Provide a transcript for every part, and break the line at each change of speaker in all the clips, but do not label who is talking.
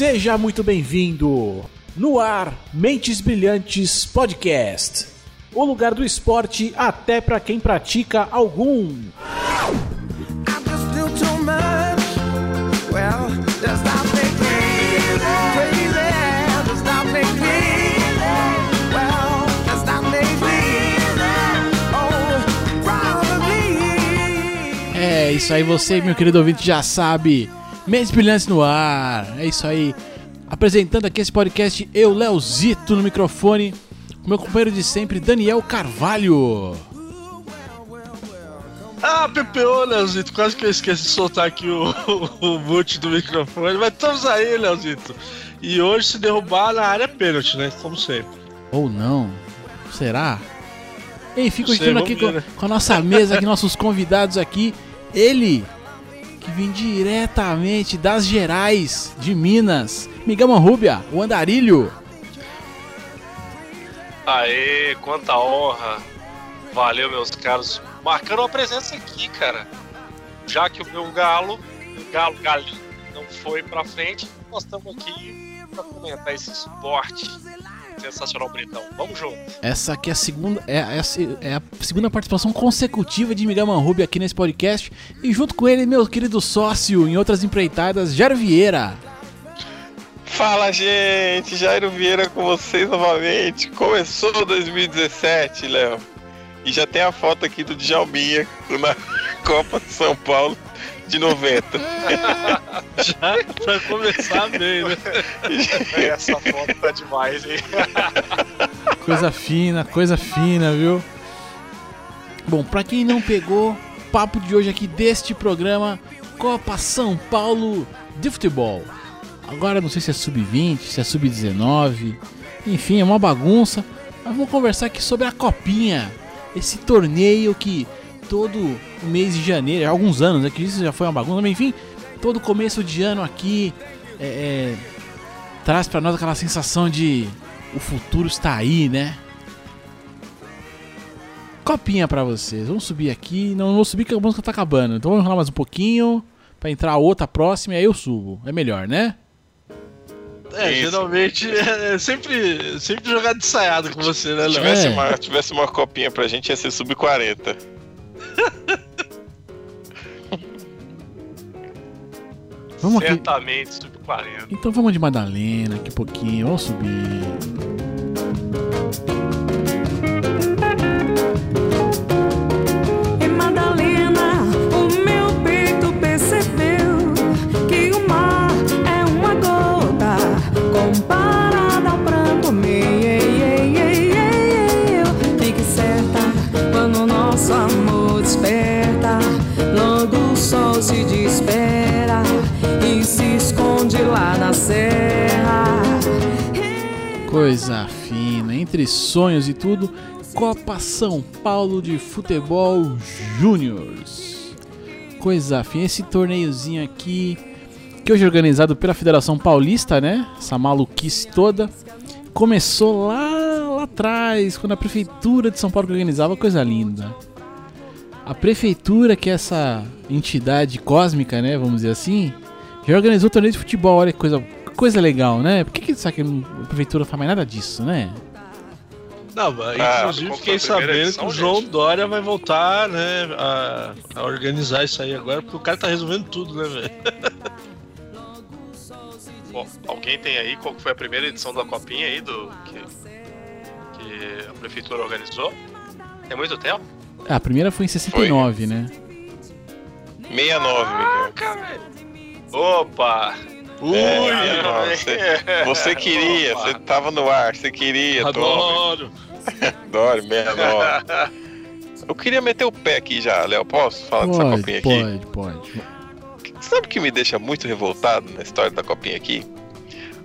Seja muito bem-vindo no ar Mentes Brilhantes Podcast. O lugar do esporte até para quem pratica algum.
Oh.
É isso aí, você, meu querido ouvinte, já sabe. Mentes Brilhantes no ar. É isso aí. Apresentando aqui esse podcast, eu, Leozito, no microfone. O meu companheiro de sempre, Daniel Carvalho.
Ah, PPO, Leozito, quase que eu esqueci de soltar aqui o, o, o mute do microfone, mas estamos aí, Leozito. E hoje, se derrubar na área é pênalti, né? Como sempre.
Ou não? Será? Enfim, continuando aqui com,
né?
com a nossa mesa, aqui, nossos convidados aqui. Ele, que vem diretamente das Gerais, de Minas. Migama Rúbia, o Andarilho.
Aê, quanta honra. Valeu, meus caros. Marcando uma presença aqui, cara. Já que o meu galo, galo galinho, não foi pra frente, nós estamos aqui pra comentar esse esporte sensacional britão. Vamos junto.
Essa aqui é a segunda, é, é a- é a segunda participação consecutiva de Migama Rúbia aqui nesse podcast. E junto com ele, meu querido sócio em outras empreitadas, Jair Vieira.
Fala gente, Jairo Vieira com vocês novamente. Começou 2017, Léo. E já tem a foto aqui do Djalminha na Copa de São Paulo de 90.
Já pra começar bem, né?
Essa foto tá demais, hein?
Coisa fina, coisa fina, viu? Bom, pra quem não pegou, papo de hoje aqui deste programa, Copa São Paulo de futebol. Agora não sei se é sub-20, se é sub-19, enfim, é uma bagunça. Mas vamos conversar aqui sobre a Copinha, esse torneio que todo o mês de janeiro, há alguns anos, é que isso já foi uma bagunça, mas enfim, todo começo de ano aqui é, é, traz pra nós aquela sensação de o futuro está aí, né? Copinha pra vocês. Vamos subir aqui. Não vou subir que a música tá acabando. Então vamos enrolar mais um pouquinho pra entrar a outra próxima e aí eu subo. É melhor, né?
É,
Isso.
geralmente é sempre, sempre jogar de ensaiado com você, né,
Se
Léo?
tivesse,
É.
uma, tivesse uma copinha pra gente, ia ser sub-40.
Vamos aqui.
Certamente sub 40.
Então vamos de Madalena aqui um pouquinho. Vamos subir. Coisa fina. Entre sonhos e tudo. Copa São Paulo de Futebol Júniors. Coisa fina. Esse torneiozinho aqui. Que hoje é organizado pela Federação Paulista, né? Essa maluquice toda. Começou lá, lá atrás, quando a Prefeitura de São Paulo organizava, coisa linda. A Prefeitura, que é essa entidade cósmica, né? Vamos dizer assim, já organizou torneio de futebol. Olha que coisa, coisa legal, né? Por que, que que a Prefeitura não faz mais nada disso, né?
Não, mas
Ah,
inclusive fiquei
foi
sabendo
edição,
que o João
gente?
Dória vai voltar, né, a, a organizar isso aí agora, porque o cara tá resolvendo tudo, né, velho?
Bom, alguém tem aí qual foi a primeira edição da Copinha aí do que, que a prefeitura organizou? Tem muito tempo?
Ah, a primeira foi em 69, né?
69, Miguel.
Opa!
Ui,
É, não, você, você queria, você tava no ar, você queria,
adoro.
Adoro, 69. Eu queria meter o pé aqui já, Léo. Posso falar dessa
Pode,
copinha aqui?
pode, pode.
Sabe o que me deixa muito revoltado na história da copinha aqui?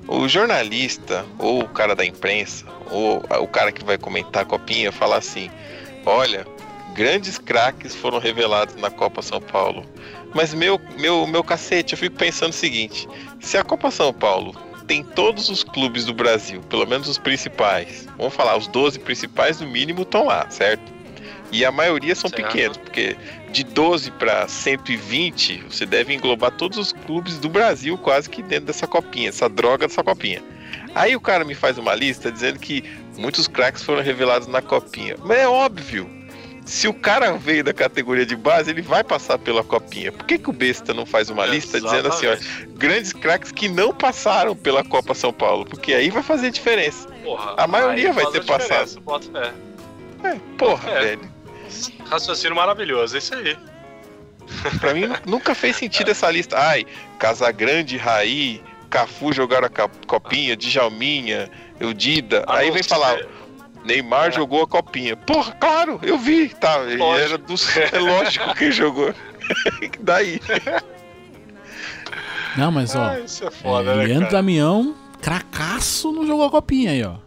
O jornalista, ou o cara da imprensa, ou o cara que vai comentar a copinha, falar assim: olha, grandes craques foram revelados na Copa São Paulo. Mas meu, meu, meu cacete, eu fico pensando o seguinte: se a Copa São Paulo tem todos os clubes do Brasil, pelo menos os principais, vamos falar, os 12 principais no mínimo estão lá, certo? E a maioria são
Certo.
pequenos, porque de 12 para 120, você deve englobar todos os clubes do Brasil quase que dentro dessa copinha, essa droga dessa copinha. Aí o cara me faz uma lista dizendo que muitos craques foram revelados na copinha. Mas é óbvio. Se o cara veio da categoria de base, ele vai passar pela copinha. Por que, que o besta não faz uma lista dizendo assim, ó,
Exatamente.
grandes craques que não passaram pela Copa São Paulo? Porque aí vai fazer diferença.
Porra,
A maioria vai ter
bota fé.
É, porra,
É.
velho.
Raciocínio maravilhoso, é isso aí.
Pra mim nu- nunca fez sentido essa lista. Ai, Casagrande, Raí, Cafu jogaram a copinha, Djalminha, Eudida. Aí vem falar, Neymar
É.
jogou a copinha. Porra, claro, eu vi. Tá, ele
Lógico.
era do... É lógico que jogou. Daí.
Não, mas ó,
Ah, isso é foda,
é,
né,
Leandro
cara?
Damião, cracaço, não jogou a copinha aí, ó.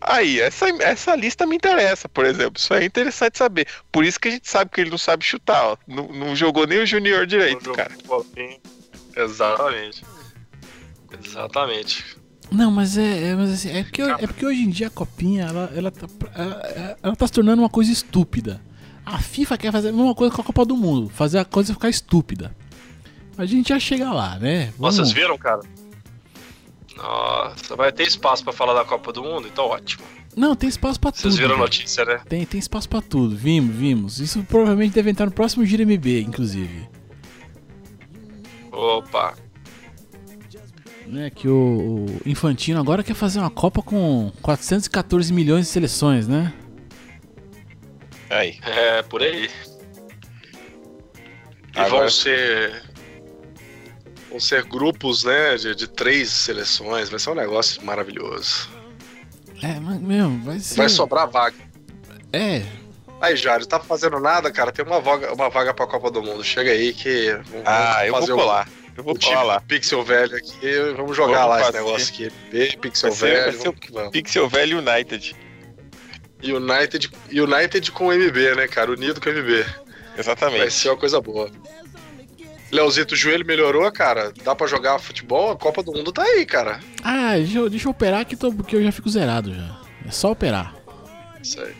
Aí, essa, essa lista me interessa, por exemplo. Isso aí é interessante saber. Por isso que a gente sabe que ele não sabe chutar, ó. Não, não jogou nem o Júnior direito,
Jogo
cara.
Exatamente. Exatamente.
Não, mas é, é, mas assim, é, porque, é porque hoje em dia a copinha, ela, ela, tá, ela, ela tá se tornando uma coisa estúpida. A FIFA quer fazer a mesma coisa com a Copa do Mundo, fazer a coisa ficar estúpida. A gente já chega lá, né? Vamos-
Vocês viram, cara? Nossa, vai ter espaço pra falar da Copa do Mundo? Então ótimo.
Não, tem espaço pra tudo.
Vocês viram a notícia, né?
Tem, tem espaço pra tudo. Vimos, vimos. Isso provavelmente deve entrar no próximo Gira MB, inclusive.
Opa.
Né, que o, o Infantino agora quer fazer uma Copa com 414 milhões de seleções, né?
Aí.
É, por aí. E
Agora-
vão ser. Vão ser grupos, né? De, de três seleções. Vai ser um negócio maravilhoso.
É, mas, meu, vai ser.
Vai sobrar vaga.
É,
Aí, Jário, tá fazendo nada, cara? Tem uma vaga, uma vaga pra Copa do Mundo. Chega aí que. vamos-
Ah, eu
fazer
vou
um-
colar. Eu vou
o
colar lá.
Pixel Velho aqui. Vamos jogar
Vamos
lá esse
fazer.
negócio aqui. B, Pixel
Vai ser- vai
Velho.
ser
Vamos vamos.
Pixel Velho United.
United, United com MB, né, cara? Unido com MB. Vai
Exatamente.
ser uma coisa boa. Leozito, o joelho melhorou, cara? Dá pra jogar futebol? A Copa do Mundo tá aí, cara.
Ah, deixa eu, deixa eu operar que, tô, que eu já fico zerado já. É só operar.
Isso aí.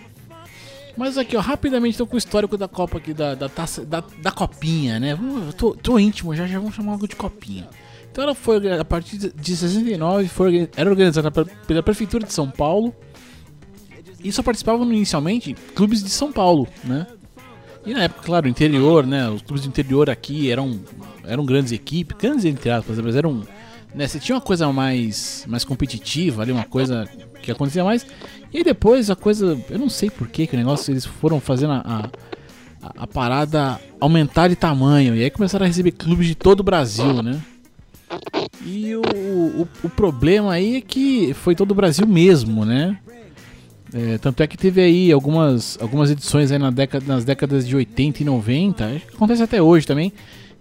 Mas aqui, ó, rapidamente tô com o histórico da Copa aqui, da, da taça, da, da copinha, né? Tô, tô íntimo, já, já vamos chamar algo de copinha. Então ela foi, a partir de 69, foi, era organizada pe- pela Prefeitura de São Paulo. E só participavam inicialmente clubes de São Paulo, né? E na época, claro, o interior, né? Os clubes do interior aqui eram, eram grandes equipes, grandes entre aspas, mas eram. Né, você tinha uma coisa mais, mais competitiva ali, uma coisa que acontecia mais. E depois a coisa. Eu não sei por que que o negócio eles foram fazendo a, a, a parada aumentar de tamanho. E aí começaram a receber clubes de todo o Brasil, né? E o, o, o problema aí é que foi todo o Brasil mesmo, né? É, tanto é que teve aí algumas, algumas edições aí na década, nas décadas de 80 e 90, acho que acontece até hoje também,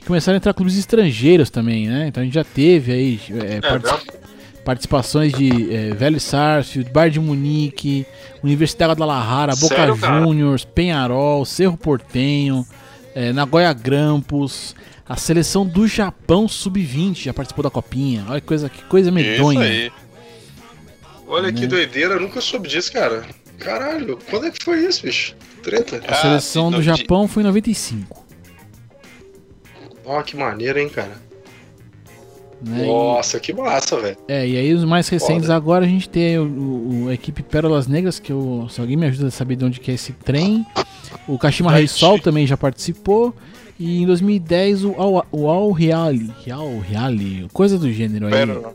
começaram a entrar clubes estrangeiros também, né? Então a gente já teve aí é, partici- participações de é, Velho Sarsfield, Bar de Munique, Universidade da Guadalajara, Boca
Sério?
Juniors, Penharol, Cerro Portenho, é, Nagoya Grampus, a seleção do Japão Sub-20 já participou da copinha. Olha que coisa, que coisa
Isso
medonha.
aí.
Olha que
Né?
doideira, eu nunca soube disso, cara. Caralho, quando é que foi isso, bicho? Treta?
A seleção
Ah,
do Japão foi em 95.
Ó, que maneiro, hein, cara.
Né? E-
Nossa, que massa, velho.
É, e aí os mais recentes
Foda.
agora a gente tem o, o- a equipe Pérolas Negras, que eu, se alguém me ajuda a saber de onde que é esse trem. O Kashima Rei Sol também já participou. E em 2010 o Al, o Al Reali, Al Reali, coisa do gênero aí.
Pérola-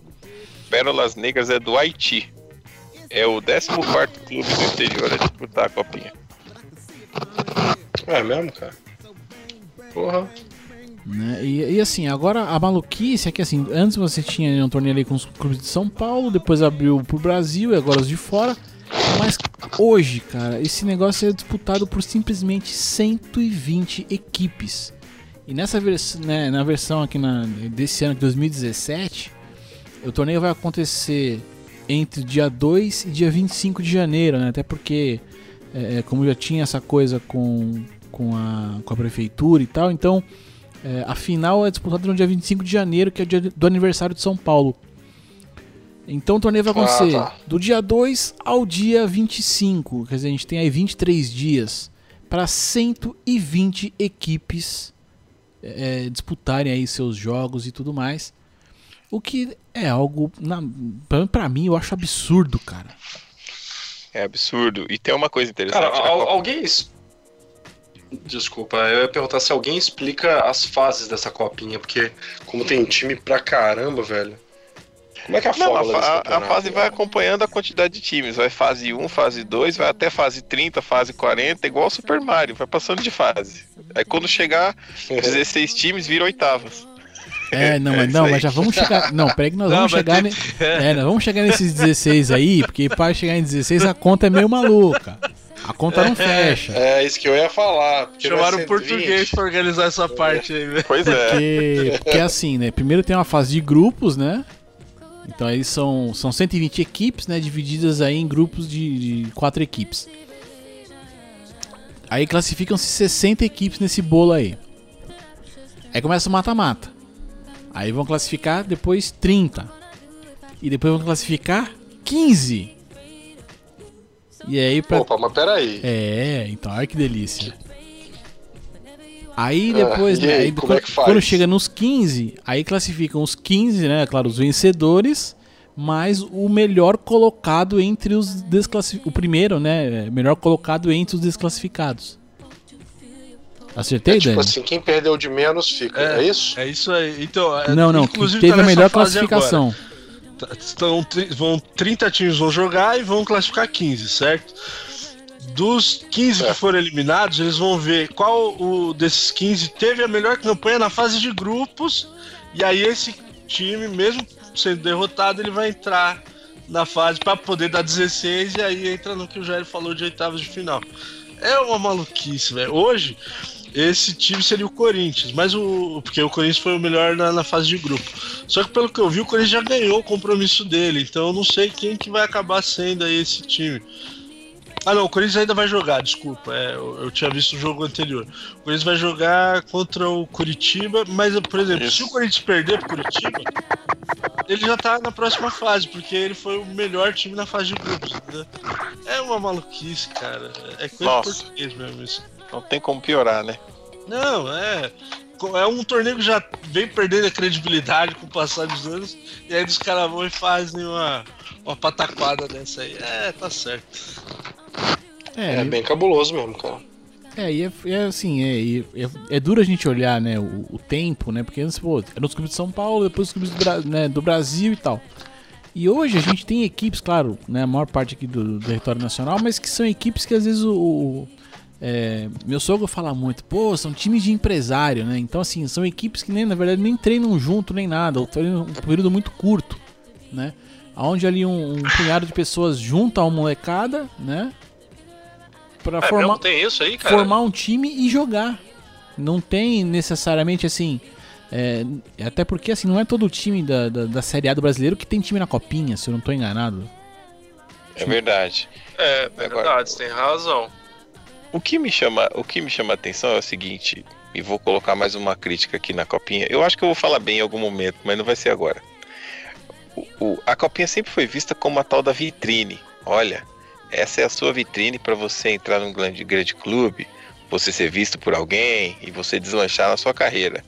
Pérolas Negras é do Haiti. É o 14 clube do interior a disputar a copinha.
É mesmo, cara? Porra.
Né? E, e assim, agora a maluquice é que assim, antes você tinha um torneio ali com os clubes de São Paulo, depois abriu pro Brasil e agora os de fora. Mas hoje, cara, esse negócio é disputado por simplesmente 120 equipes. E nessa versão, né, na versão aqui na, desse ano de 2017, o torneio vai acontecer entre dia 2 e dia 25 de janeiro, né? Até porque, é, é, como já tinha essa coisa com, com, a, com a prefeitura e tal, então é, a final é disputada no dia 25 de janeiro, que é o dia do aniversário de São Paulo. Então o torneio vai
Ah,
acontecer
tá.
do dia 2 ao dia 25. Quer dizer, a gente tem aí 23 dias para 120 equipes é, disputarem aí seus jogos e tudo mais. O que é algo, pra mim, eu acho absurdo, cara.
É absurdo. E tem uma coisa interessante.
Cara, al-
Copa-
alguém. Es- Desculpa, eu ia perguntar se alguém explica as fases dessa copinha, porque como tem time pra caramba, velho. Como é que é a
Não, a, a- fase vai acompanhando a quantidade de times. Vai fase 1, fase 2, vai até fase 30, fase 40, igual o Super Mario, vai passando de fase. Aí quando chegar 16 times, vira oitavas.
É, não, mas,
isso
não, mas já vamos chegar. Não, peraí que nós
Não,
vamos chegar. ne- É, nós vamos chegar nesses 16 aí, porque para chegar em 16 a conta é meio maluca. A conta não fecha.
É isso que eu ia falar.
Chamaram o português
20.
pra organizar essa parte aí, velho.
Pois é.
Porque, porque assim, né? Primeiro tem uma fase de grupos, né? Então aí são, são 120 equipes, né? Divididas aí em grupos de, de quatro equipes. Aí classificam-se 60 equipes nesse bolo aí. Aí começa o mata-mata. Aí vão classificar depois 30. E depois vão classificar 15. E aí pra.
Opa, mas peraí.
É, então, olha que delícia. Aí
Ah,
depois, né,
aí,
aí quando,
é
quando chega nos 15, aí classificam os 15, né, claro, os vencedores, mais o melhor colocado entre os desclassificados. O primeiro, né, melhor colocado entre os desclassificados. Acertei,
É tipo
Dani?
assim, quem perdeu de menos fica. É,
É.
isso?
É isso aí. Então, é,
não, não,
inclusive
teve
tá
a melhor classificação.
agora. Tá- Estão, tri- vão 30 times vão jogar e vão classificar 15, certo? Dos 15 que
Certo.
foram eliminados, eles vão ver qual o desses 15 teve a melhor campanha na fase de grupos. E aí esse time, mesmo sendo derrotado, ele vai entrar na fase para poder dar 16 e aí entra no que o Jair falou de oitavas de final. É uma maluquice, velho. Hoje esse time seria o Corinthians, mas o porque o Corinthians foi o melhor na, na fase de grupo. Só que pelo que eu vi, o Corinthians já ganhou o compromisso dele, então eu não sei quem que vai acabar sendo aí esse time. Ah não, o Corinthians ainda vai jogar, desculpa, é, eu, eu tinha visto o jogo anterior. O Corinthians vai jogar contra o Curitiba, mas por exemplo,
Isso.
se o Corinthians perder pro Curitiba, ele já tá na próxima fase, porque ele foi o melhor time na fase de grupos. entendeu? É uma maluquice, cara. É coisa
Nossa.
de português mesmo isso.
Não tem como piorar, né?
Não, é. É um torneio que já vem perdendo a credibilidade com o passar dos anos, e aí os caras vão e fazem uma, uma pataquada dessa aí. É, tá certo.
É,
É bem cabuloso mesmo, cara.
É, e é, é assim, é, é, é duro a gente olhar, né, o, o tempo, né, porque antes, pô, era os clubes de São Paulo, depois os clubes do, Bra- né, do Brasil e tal. E hoje a gente tem equipes, claro, né, a maior parte aqui do, do território nacional, mas que são equipes que às vezes o... o- é, meu sogro fala muito, pô, são times de empresário, né, então assim, são equipes que nem, na verdade, nem treinam junto, nem nada, ou treinam um período muito curto, né, onde ali um, um punhado de pessoas junta uma molecada, né, pra
É,
formar
mesmo tem isso aí, cara?
formar um time e jogar. Não tem necessariamente assim. é, até porque assim, não é todo time da, da, da Série A do brasileiro que tem time na copinha, se eu não tô enganado.
É verdade.
É, é
Agora-
verdade, você tem razão.
O que me chama, o que me chama a atenção é o seguinte, e vou colocar mais uma crítica aqui na copinha. Eu acho que eu vou falar bem em algum momento, mas não vai ser agora. O- o- a copinha sempre foi vista como a tal da vitrine. Olha, essa é a sua vitrine para você entrar num grande, grande clube, você ser visto por alguém e você deslanchar na sua carreira.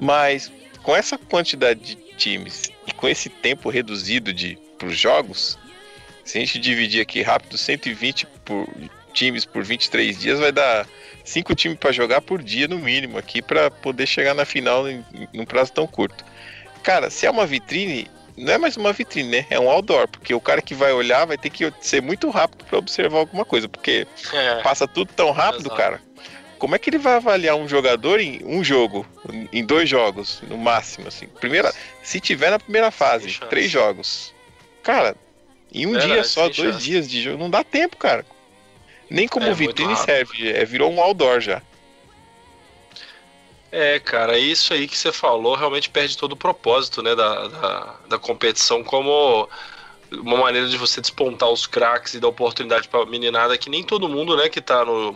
Mas com essa quantidade de times e com esse tempo reduzido de para os jogos, se a gente dividir aqui rápido 120 por times por 23 dias, vai dar cinco times para jogar por dia no mínimo aqui para poder chegar na final em, em um prazo tão curto. Cara, se é uma vitrine, não é mais uma vitrine, né? É um outdoor, porque o cara que vai olhar vai ter que ser muito rápido para observar alguma coisa, porque
É,
passa tudo tão rápido,
Exato.
cara. Como é que ele vai avaliar um jogador em um jogo, em dois jogos, no máximo, assim? Primeira, se tiver na primeira fase, três jogos. Cara, em um
Verdade,
dia só, dois
chance.
dias de jogo, não dá tempo, cara. Nem como
É
vitrine serve, é, virou um outdoor já.
É, cara, isso aí que você falou realmente perde todo o propósito, né, da, da, da competição como uma maneira de você despontar os craques e dar oportunidade pra meninada que nem todo mundo, né, que tá no,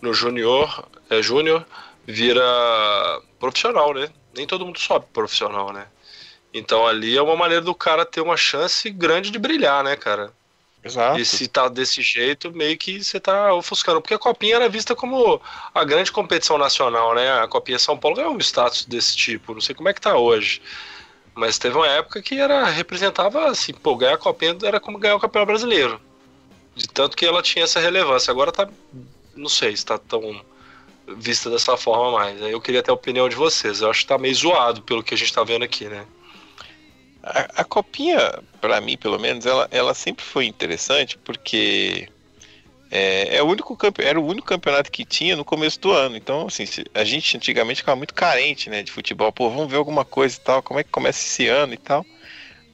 no junior, é, júnior, vira profissional, né? Nem todo mundo sobe profissional, né? Então ali é uma maneira do cara ter uma chance grande de brilhar, né, cara?
Exato.
E se tá desse jeito, meio que você tá ofuscando. Porque a Copinha era vista como a grande competição nacional, né? A Copinha São Paulo ganhou um status desse tipo. Não sei como é que tá hoje. Mas teve uma época que era representava assim, pô, ganhar a Copinha era como ganhar o campeão brasileiro. De tanto que ela tinha essa relevância. Agora tá. Não sei se tá tão vista dessa forma mais. Eu queria ter a opinião de vocês. Eu acho que tá meio zoado pelo que a gente tá vendo aqui, né?
A, a copinha, pra mim, pelo menos, ela, ela sempre foi interessante porque é, é o único era o único campeonato que tinha no começo do ano. Então, assim, a gente antigamente ficava muito carente, né, de futebol. Pô, vamos ver alguma coisa e tal, como é que começa esse ano e tal.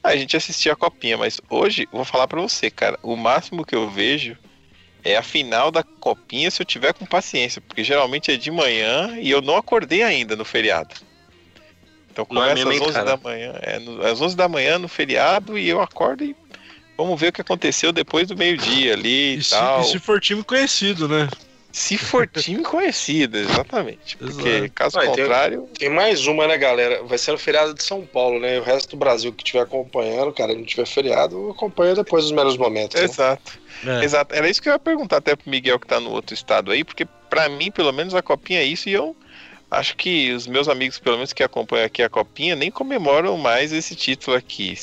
Aí a gente assistia a copinha, mas hoje, vou falar pra você, cara, o máximo que eu vejo é a final da copinha se eu tiver com paciência, porque geralmente é de manhã e eu não acordei ainda no feriado. Então
é
começa
mesmo,
às
hein,
11
cara?
da manhã, é, no- às 11 da manhã no feriado e eu acordo e vamos ver o que aconteceu depois do meio-dia ali e,
E se,
tal.
e se for time conhecido, né?
Se for time conhecido, exatamente. Porque
Exato.
caso
e tem-
contrário,
Tem mais uma, né, galera? Vai ser no feriado de São Paulo, né? O resto do Brasil que estiver acompanhando, cara, não tiver feriado, acompanha depois dos melhores momentos. né?
exato.
É.
Exato. Era isso que eu ia perguntar até pro Miguel que tá no outro estado aí, porque pra mim, pelo menos, a copinha é isso e eu acho que os meus amigos, pelo menos que acompanham aqui a copinha, nem comemoram mais esse título aqui.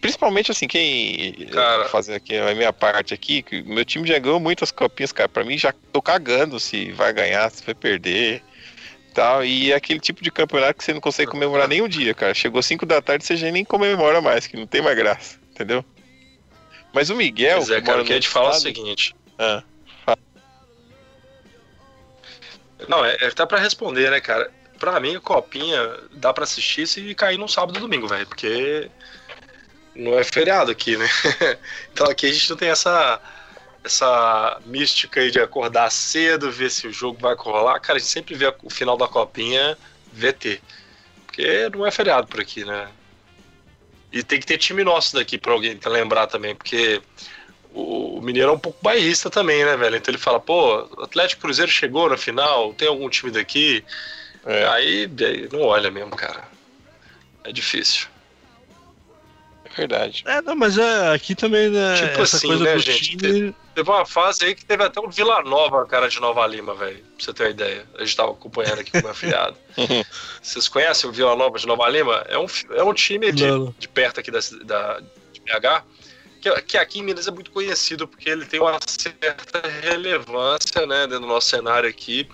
Principalmente assim, quem
Cara.
fazer aqui a minha parte aqui, que o meu time já ganhou muitas copinhas, cara. Pra mim já tô cagando se vai ganhar, se vai perder. Tal, e é aquele tipo de campeonato que você não consegue comemorar nem um dia, cara. Chegou 5 da tarde, você já nem comemora mais, que não tem mais graça, entendeu? Mas o Miguel.
Pois é,
que
cara, eu queria te falar o
estado-
seguinte.
Ah.
Não, é, é até pra responder, né, cara? Pra mim, copinha dá pra assistir se cair num sábado ou domingo, velho, porque não é feriado aqui, né? então aqui a gente não tem essa essa mística aí de acordar cedo, ver se o jogo vai rolar. Cara, a gente sempre vê o final da copinha VT. Porque não é feriado por aqui, né? E tem que ter time nosso daqui pra alguém lembrar também, porque o Mineiro é um pouco bairrista também, né, velho? Então ele fala, pô, o Atlético Cruzeiro chegou na final, tem algum time daqui?
É.
Aí, aí não olha mesmo, cara. É difícil.
É verdade.
É, não, mas é, aqui também, né?
Tipo
essa
assim,
coisa
né,
do
gente?
time.
Teve uma fase aí que teve até um Vila Nova, cara de Nova Lima, velho. Pra você ter uma ideia. A gente tava acompanhando aqui com o meu afiliado. Vocês conhecem o Vila Nova de Nova Lima? É um, é um time de, de perto aqui da, da, de BH, que, que aqui em Minas é muito conhecido, porque ele tem uma certa relevância, né, dentro do nosso cenário aqui.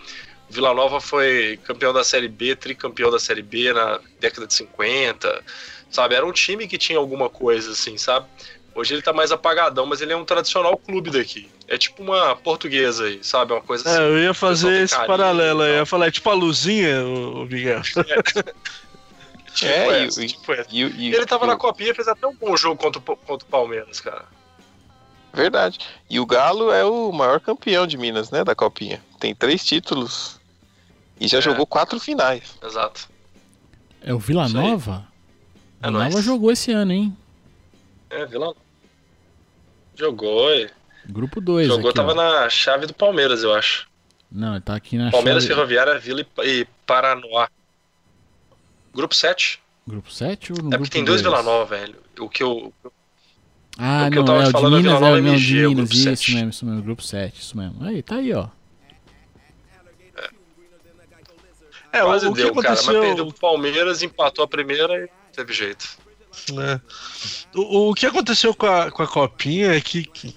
O Vila Nova foi campeão da Série B, tricampeão da Série B na década de 50, sabe? Era um time que tinha alguma coisa, assim, sabe? Hoje ele tá mais apagadão, mas ele é um tradicional clube daqui. É tipo uma portuguesa aí, sabe? Uma coisa
É,
assim.
eu ia
tem
fazer esse
carinho
paralelo aí. Eu ia falar, é tipo a luzinha, o Miguel.
Tipo
É,
essa,
e-
tipo essa.
E, e-
Ele tava
e
na copinha e fez até um bom jogo contra, o- contra o Palmeiras, cara.
Verdade. E o Galo é o maior campeão de Minas, né? Da Copinha. Tem três títulos. E já
É.
jogou quatro finais.
Exato.
É o Vila. Nova?
É
Vila Nova jogou esse ano, hein?
É, Vila Jogou, e-
Grupo 2
jogou,
aqui,
tava
ó.
na chave do Palmeiras, eu acho.
Não, ele tá aqui na
Palmeiras,
chave...
Ferroviária, Vila e, e Paranoá. Grupo 7.
Grupo 7 ou no
É porque tem dois? Vila Nova, velho. O que eu.
Ah,
O que eu
não,
tava
é o de
falando é
Minas,
Vila
é
Nova
o não,
MG,
de
o
Minas, isso
7.
mesmo, isso mesmo, grupo 7, isso mesmo. Aí, tá aí, ó.
É,
Quase
o, o que
deu, cara. Mas
aconteceu.
perdeu pro Palmeiras, empatou a primeira e teve jeito.
né? O, o que aconteceu com a, com a Copinha é que, que-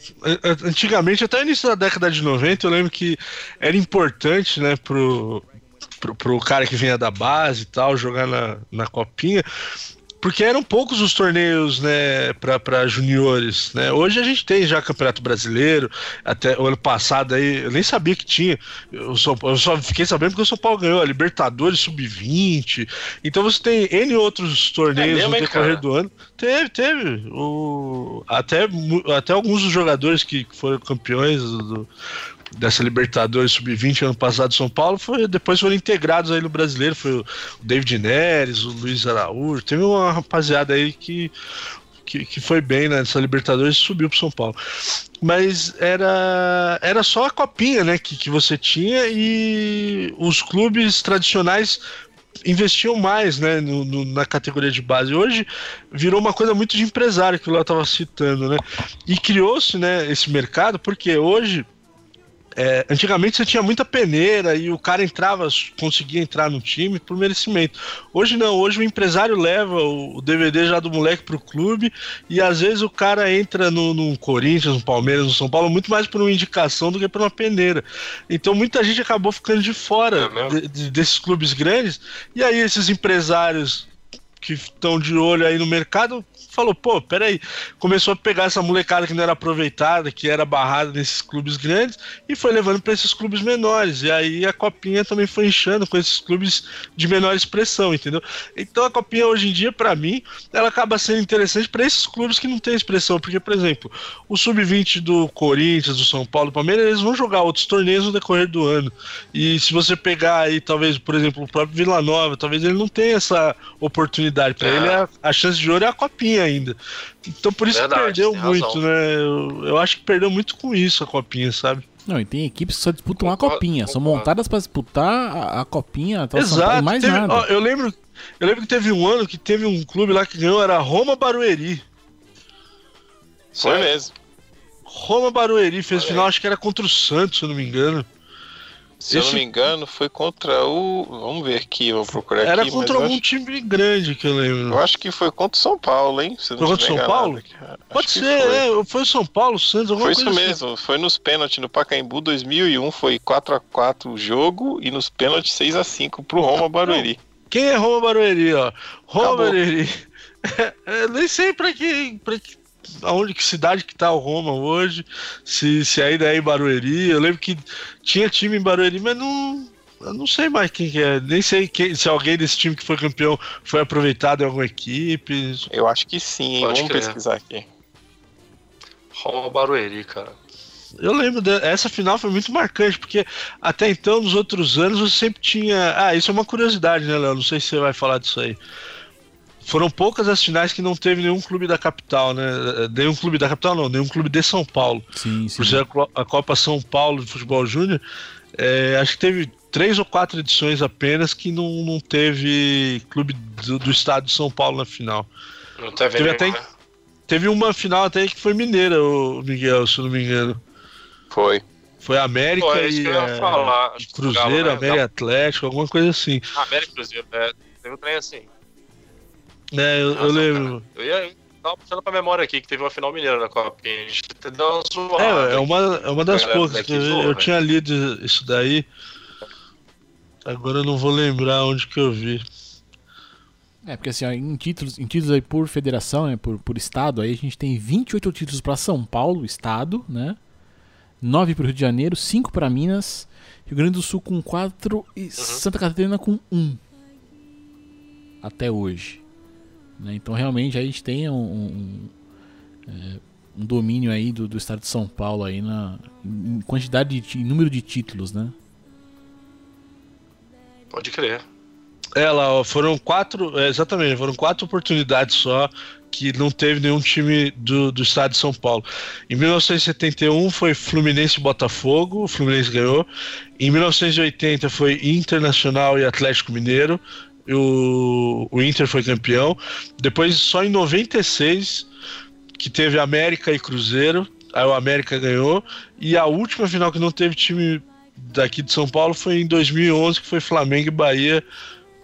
antigamente, até o início da década de 90, eu lembro que era importante, né, pro, pro, pro cara que vinha da base e tal, jogar na, na Copinha. Porque eram poucos os torneios, né, para juniores, né? Hoje a gente tem já Campeonato Brasileiro, até o ano passado aí, eu nem sabia que tinha. Eu só, eu só fiquei sabendo porque o São Paulo ganhou a Libertadores Sub-20. Então você tem N outros torneios
É mesmo,
no decorrer
cara?
do ano. Teve, teve. O, até, até alguns dos jogadores que foram campeões do- dessa Libertadores Sub-20 ano passado em São Paulo foi, depois foram integrados aí no brasileiro. Foi o David Neres, o Luiz Araújo. Teve uma rapaziada aí que, que, que foi bem né, nessa Libertadores e subiu pro São Paulo. Mas era, era só a copinha né, que, que você tinha e os clubes tradicionais investiam mais né, no- no- na categoria de base. Hoje virou uma coisa muito de empresário que Léo estava citando, né? E criou-se né, esse mercado porque hoje é, antigamente você tinha muita peneira e o cara entrava, conseguia entrar no time por merecimento. Hoje não, hoje o empresário leva o DVD já do moleque pro clube e às vezes o cara entra no, no Corinthians, no Palmeiras, no São Paulo, muito mais por uma indicação do que por uma peneira. Então muita gente acabou ficando de fora
É
de- de- desses clubes grandes e aí esses empresários que estão de olho aí no mercado falou, pô, peraí, começou a pegar essa molecada que não era aproveitada, que era barrada nesses clubes grandes e foi levando para esses clubes menores. E aí a copinha também foi inchando com esses clubes de menor expressão, entendeu? Então a copinha hoje em dia, para mim, ela acaba sendo interessante para esses clubes que não têm expressão, porque, por exemplo, o sub-20 do Corinthians, do São Paulo, do Palmeiras, eles vão jogar outros torneios no decorrer do ano. E se você pegar aí, talvez, por exemplo, o próprio Vila Nova, talvez ele não tenha essa oportunidade. Para
É.
ele, a, a chance de ouro é a copinha ainda. Então por isso
Verdade,
que perdeu muito,
razão.
né? Eu, eu acho que perdeu muito com isso a copinha, sabe?
Não, e tem equipes que só disputam uma
Concordo,
copinha. São
concordo.
montadas pra disputar a, a copinha, São Paulo,
Exato.
mais
teve-
nada.
ó, eu lembro. Eu lembro que teve um ano que teve um clube lá que ganhou, era Roma Barueri.
Foi mesmo.
Roma Barueri fez final, acho que era contra o Santos, se eu não me engano.
Se eu não me engano, foi contra o. Vamos ver aqui, vou procurar
Era
aqui.
contra
mas eu
algum
acho-
time grande que eu lembro.
Eu acho que foi contra o São Paulo, hein?
Foi contra
estiver
o São Paulo? Pode ser,
foi.
é, foi o São Paulo, Santos, alguma
Foi
coisa
isso
assim.
mesmo, foi nos pênaltis no Pacaembu 2001, foi 4x4 o jogo e nos pênaltis 6x5 pro Roma Barueri.
Quem é Roma Barueri, ó? Roma
Acabou.
Barueri. É, nem sei pra que, pra que. Aonde que cidade que tá o Roma hoje? Se, se ainda é em Barueri. Eu lembro que tinha time em Barueri, mas não. Eu não sei mais quem que é. Nem sei quem, se alguém desse time que foi campeão foi aproveitado em alguma equipe.
Eu acho que sim, hein?
Pode
vamos
crer.
pesquisar aqui.
Roma Barueri, cara.
Eu lembro dessa essa final foi muito marcante, porque até então, nos outros anos, você sempre tinha. Ah, isso é uma curiosidade, né, Léo? Não sei se você vai falar disso aí. Foram poucas as finais que não teve nenhum clube da capital, né? Nenhum clube da capital, não, nenhum clube de São Paulo.
Sim, sim.
Por ser a Co- a Copa São Paulo de Futebol Júnior, é, acho que teve três ou quatro edições apenas que não, não teve clube do, do estado de São Paulo na final.
Não teve
Teve
nenhum,
até-
né?
Teve uma final até que foi mineira, o Miguel, se eu não me engano.
Foi.
Foi América
Pô, é isso
e
que eu ia
é,
falar.
Cruzeiro,
Galo, né?
América Atlético, alguma coisa assim.
América e Cruzeiro, é. Teve um trem assim.
É, eu, eu lembro.
cara. Eu ia eu tava puxando pra memória aqui que teve uma final mineira na Copa. A gente deu uma zoada.
É, é uma, é uma das poucas. que eu,
zoa,
eu
velho.
tinha lido isso daí. Agora eu não vou lembrar onde que eu vi.
É, porque assim, ó, em títulos, em títulos aí por federação, né, por, por estado, aí a gente tem 28 títulos para São Paulo, estado, né? 9 para o Rio de Janeiro, 5 para Minas, Rio Grande do Sul com 4 e Santa Catarina com 1. Até hoje. Né? Então realmente a gente tem um, um, é, um domínio aí do, do estado de São Paulo aí na em quantidade de em número de títulos, né?
Pode crer.
É, lá, ó, foram quatro. é, exatamente, foram quatro oportunidades só que não teve nenhum time do, do estado de São Paulo. Em 1971 foi Fluminense e Botafogo, o Fluminense ganhou. Em 1980 foi Internacional e Atlético Mineiro, o, o Inter foi campeão. Depois, só em 96, que teve América e Cruzeiro, aí o América ganhou. E a última final que não teve time daqui de São Paulo foi em 2011, que foi Flamengo e Bahia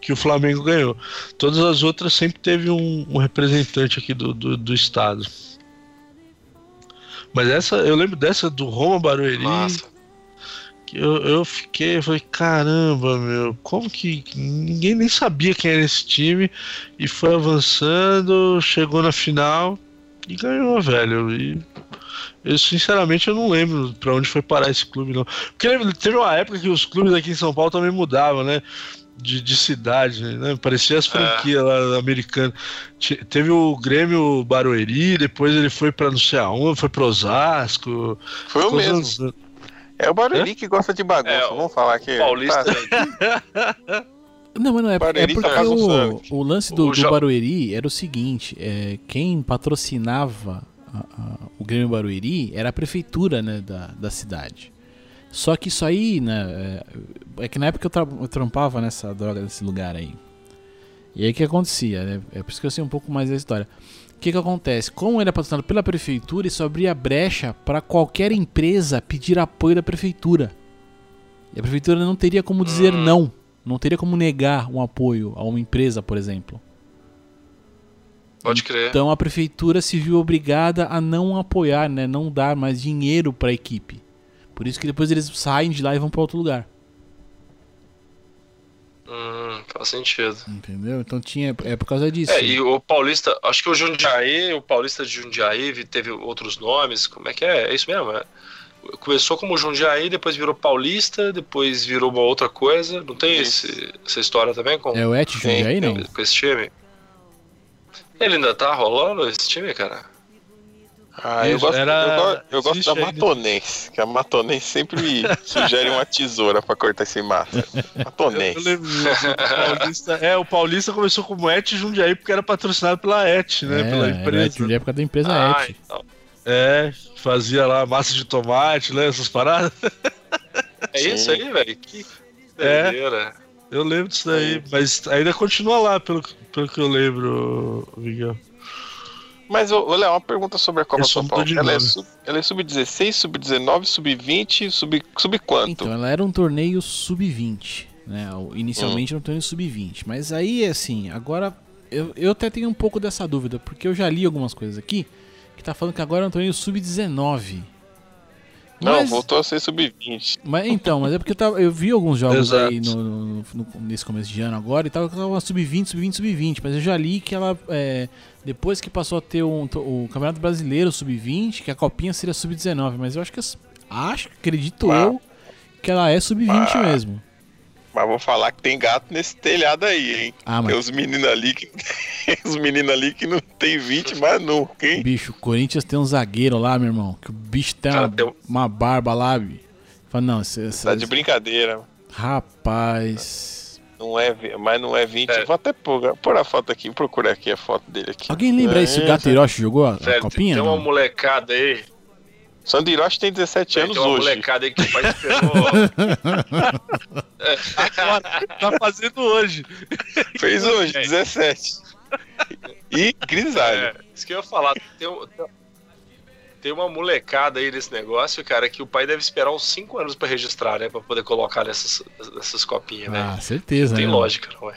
que o Flamengo ganhou. Todas as outras sempre teve um, um representante aqui do, do, do estado. Mas essa, eu lembro dessa do Roma Barueri,
Massa.
Eu, eu fiquei, eu falei, caramba, meu, como que ninguém nem sabia quem era esse time e foi avançando, chegou na final e ganhou, velho. E eu sinceramente eu não lembro pra onde foi parar esse clube não. Porque teve uma época que os clubes aqui em São Paulo também mudavam, né? De, de cidade, né? Parecia as franquias lá americanas. Teve o Grêmio Barueri, depois ele foi pra não sei aonde, foi pro Osasco.
Foi o mesmo.
zanzando.
É o Barueri que gosta de bagunça,
É,
vamos falar aqui.
Paulista.
Tá,
Não, mas não, é, é
tá
porque
bagunçando
o, o lance do,
O
do
Jo-
Barueri era o seguinte: é, quem patrocinava a- a- o Grêmio Barueri era a prefeitura né, da, da cidade. Só que isso aí, né? É, é que na época eu, tra eu trampava nessa droga, nesse lugar aí. E aí o que acontecia, né? É por isso que eu sei um pouco mais da história. O que, que acontece? Como ele é patrocinado pela prefeitura, isso abria brecha para qualquer empresa pedir apoio da prefeitura. E a prefeitura não teria como dizer não. Não teria como negar um apoio a uma empresa, por exemplo.
Pode crer.
Então a prefeitura se viu obrigada a não apoiar, né? Não dar mais dinheiro para a equipe. Por isso que depois eles saem de lá e vão para outro lugar.
Hum, faz sentido.
Entendeu? Então tinha. É por causa disso.
É, e o Paulista, acho que o Jundiaí, o Paulista de Jundiaí teve outros nomes, como é que é? É isso mesmo, é? Começou como Jundiaí, depois virou Paulista, depois virou uma outra coisa. Não tem esse, essa história também com,
É o Et Jundiaí, não?
com esse time? Ele ainda tá rolando esse time, cara?
Ah, eu gosto,
era-
eu go- eu gosto da. Matonense, que a Matonense sempre me sugere uma tesoura pra cortar esse mato.
Eu, eu
Matonense.
lembro do Paulista. É, o Paulista começou como Et Jundiaí porque era patrocinado pela Et, né?
é,
pela
Et
empresa.
Jundiaí por causa da empresa
ah,
Et.
então.
É, fazia lá massa de tomate, né? Essas paradas.
É
Sim.
isso aí, velho? Que
É.
doideira.
Eu lembro disso daí, mas ainda continua lá, pelo, pelo que eu lembro, Miguel.
Mas, ô, ô, Léo, uma pergunta sobre a Copa São Paulo.
de
Ela é, sub, ela é sub-16, sub-19, sub-20, sub, sub quanto?
Então, ela era um torneio sub-20, né? Inicialmente era um torneio sub-20. Mas aí, assim, agora eu, eu até tenho um pouco dessa dúvida, porque eu já li algumas coisas aqui que tá falando que agora é um torneio sub-19.
Não,
Mas-
voltou a ser sub-20.
Mas então, mas é porque eu, tava- eu vi alguns jogos
Exato.
aí no, no- no- nesse começo de ano agora e tava com uma sub-20, sub-20, sub-20. Mas eu já li que ela, é, depois que passou a ter um, o Campeonato Brasileiro sub-20, que a copinha seria sub-19. Mas eu acho que, acho, acredito
Ah.
eu, que ela é sub-20
Ah.
mesmo.
Mas vou falar que tem gato nesse telhado aí, hein?
Ah,
Tem
mas
os meninos ali que. os meninos ali que não tem 20 mais nunca, hein?
bicho, o Corinthians tem um zagueiro lá, meu irmão, que o bicho tem uma,
tem um-
uma barba lá, bicho. Fala, não, esse-
Tá de brincadeira.
rapaz.
Não é, mas não é 20.
É.
Vou até pôr, pôr a foto aqui, procurar aqui a foto dele aqui.
Alguém lembra aí se o
É,
Gato Hiroshi jogou a, a copinha?
tem uma
não?
molecada aí.
Sandro Hiroshi tem 17
Tem
anos
uma
hoje.
molecada aí que o pai esperou.
Tá fazendo hoje.
Fez hoje,
É.
17. E grisalho.
É, isso que eu ia falar. Tem, um- tem uma molecada aí nesse negócio, cara, que o pai deve esperar uns 5 anos pra registrar, né? Pra poder colocar nessas, nessas copinhas,
Ah,
velho.
certeza,
Tem
né?
lógica, não é?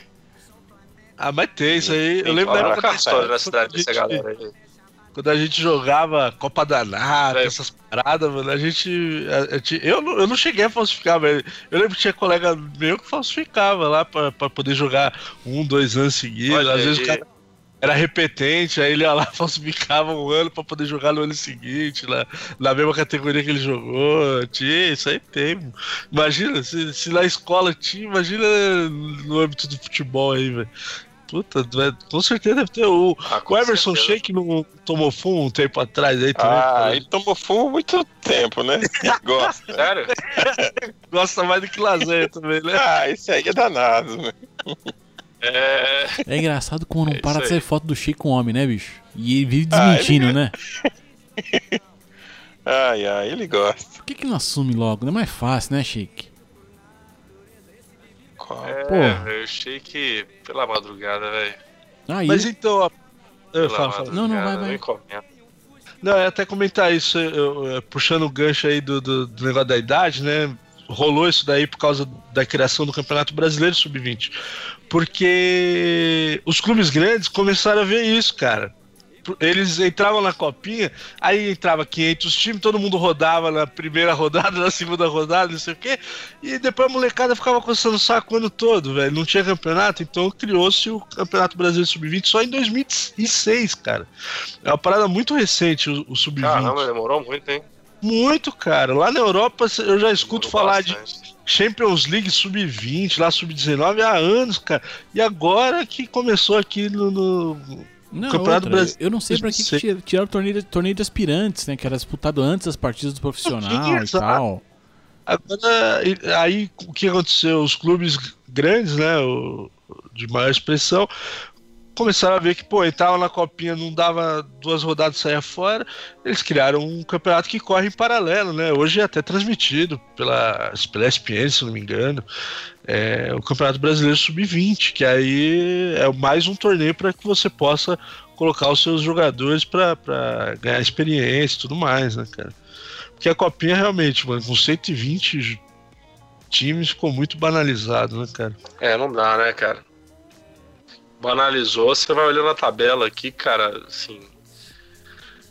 Ah, mas tem isso aí. Eu
Tem
lembro da época da
história na cidade dessa galera aí.
Quando a gente jogava Copa Danada,
É.
essas paradas, mano, a gente. a- a eu, não, eu não cheguei a falsificar, mas eu lembro que tinha colega meu que falsificava lá pra, pra poder jogar um, dois anos seguidos.
Olha
Às vezes
aí.
o cara era repetente, aí ele ia lá, falsificava um ano pra poder jogar no ano seguinte, na, na mesma categoria que ele jogou. Tinha, isso aí tem. Imagina, se, se na escola tinha, imagina no âmbito do futebol aí, velho. Puta, vai- com certeza deve ter o.
Ah, com
O Emerson. Sheik não tomou fumo um tempo atrás aí também.
Ah,
cara.
ele tomou fumo há muito tempo, né? Gosta.
Sério?
Gosta mais do que lasanha também, né?
Ah, esse aí é danado, né?
É.
É engraçado como não
É
para
isso
de sair foto do Chico com homem, né, bicho? E ele vive
Ah,
desmentindo, né?
Ai, ai, ele gosta.
Por que, que não assume logo? Não é mais fácil, né, Chique?
Qual?
É,
Porra.
eu achei que pela madrugada, velho.
Mas então, ó. Eu falo, falo.
Não, não, vai, vai.
Não, eu ia até comentar isso, eu- eu- puxando o gancho aí do, do- do negócio da idade, né? Rolou isso daí por causa da criação do Campeonato Brasileiro Sub-20. Porque os clubes grandes começaram a ver isso, cara. Eles entravam na copinha, aí entrava 500 times, todo mundo rodava na primeira rodada, na segunda rodada, não sei o quê, e depois a molecada ficava coçando o saco o ano todo, velho. Não tinha campeonato, então criou-se o Campeonato Brasileiro Sub-20 só em 2006, cara. É uma parada muito recente o, o Sub-20.
Caramba, demorou muito, hein?
Muito, cara. Lá na Europa eu já escuto
Demorou
falar de
bastante.
Champions League Sub-20, lá Sub-19 há anos, cara. E agora que começou aqui no. no-
Não,
Campeonato
outra,
Brasileiro-
Eu não sei pra que, que tiraram o torneio, torneio de aspirantes, né? Que era disputado antes das partidas do profissional e tal.
Agora, aí o que aconteceu? Os clubes grandes, né? o- de maior expressão, começaram a ver que, pô, entrava na copinha, não dava duas rodadas saía fora. Eles criaram um campeonato que corre em paralelo, né? Hoje é até transmitido pela, pela ESPN, se não me engano. É o Campeonato Brasileiro Sub-20, que aí é mais um torneio para que você possa colocar os seus jogadores para ganhar experiência e tudo mais, né, cara? Porque a copinha realmente, mano, com 120 times ficou muito banalizado, né, cara?
É, não dá, né, cara? Banalizou, você vai olhando a tabela aqui, cara, assim.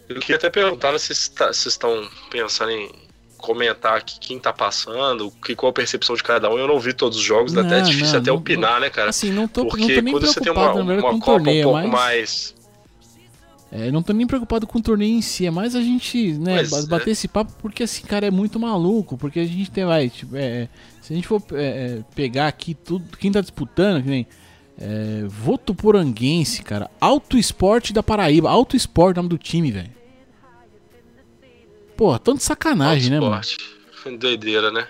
Eu queria até perguntar se vocês estão pensando em comentar aqui quem tá passando, que, qual a percepção de cada um. Eu não vi todos os jogos, dá até
Não,
difícil
não,
até
não,
opinar, né, cara?
Assim, não tô, não tô
Porque
nem
quando você tem uma, uma Copa
torneio,
um pouco
mas...
mais.
É, não tô nem preocupado com o torneio em si, é mais a gente, né, ba-
é.
bater esse papo porque esse cara é muito maluco, porque a gente tem, vai, tipo, é, se a gente for é, é, pegar aqui tudo, quem tá disputando, que nem é, Votuporanguense, cara, Auto Esporte da Paraíba, Auto Esporte, nome do time, velho. Pô, tanto sacanagem, né, mano?
esporte. Doideira, né?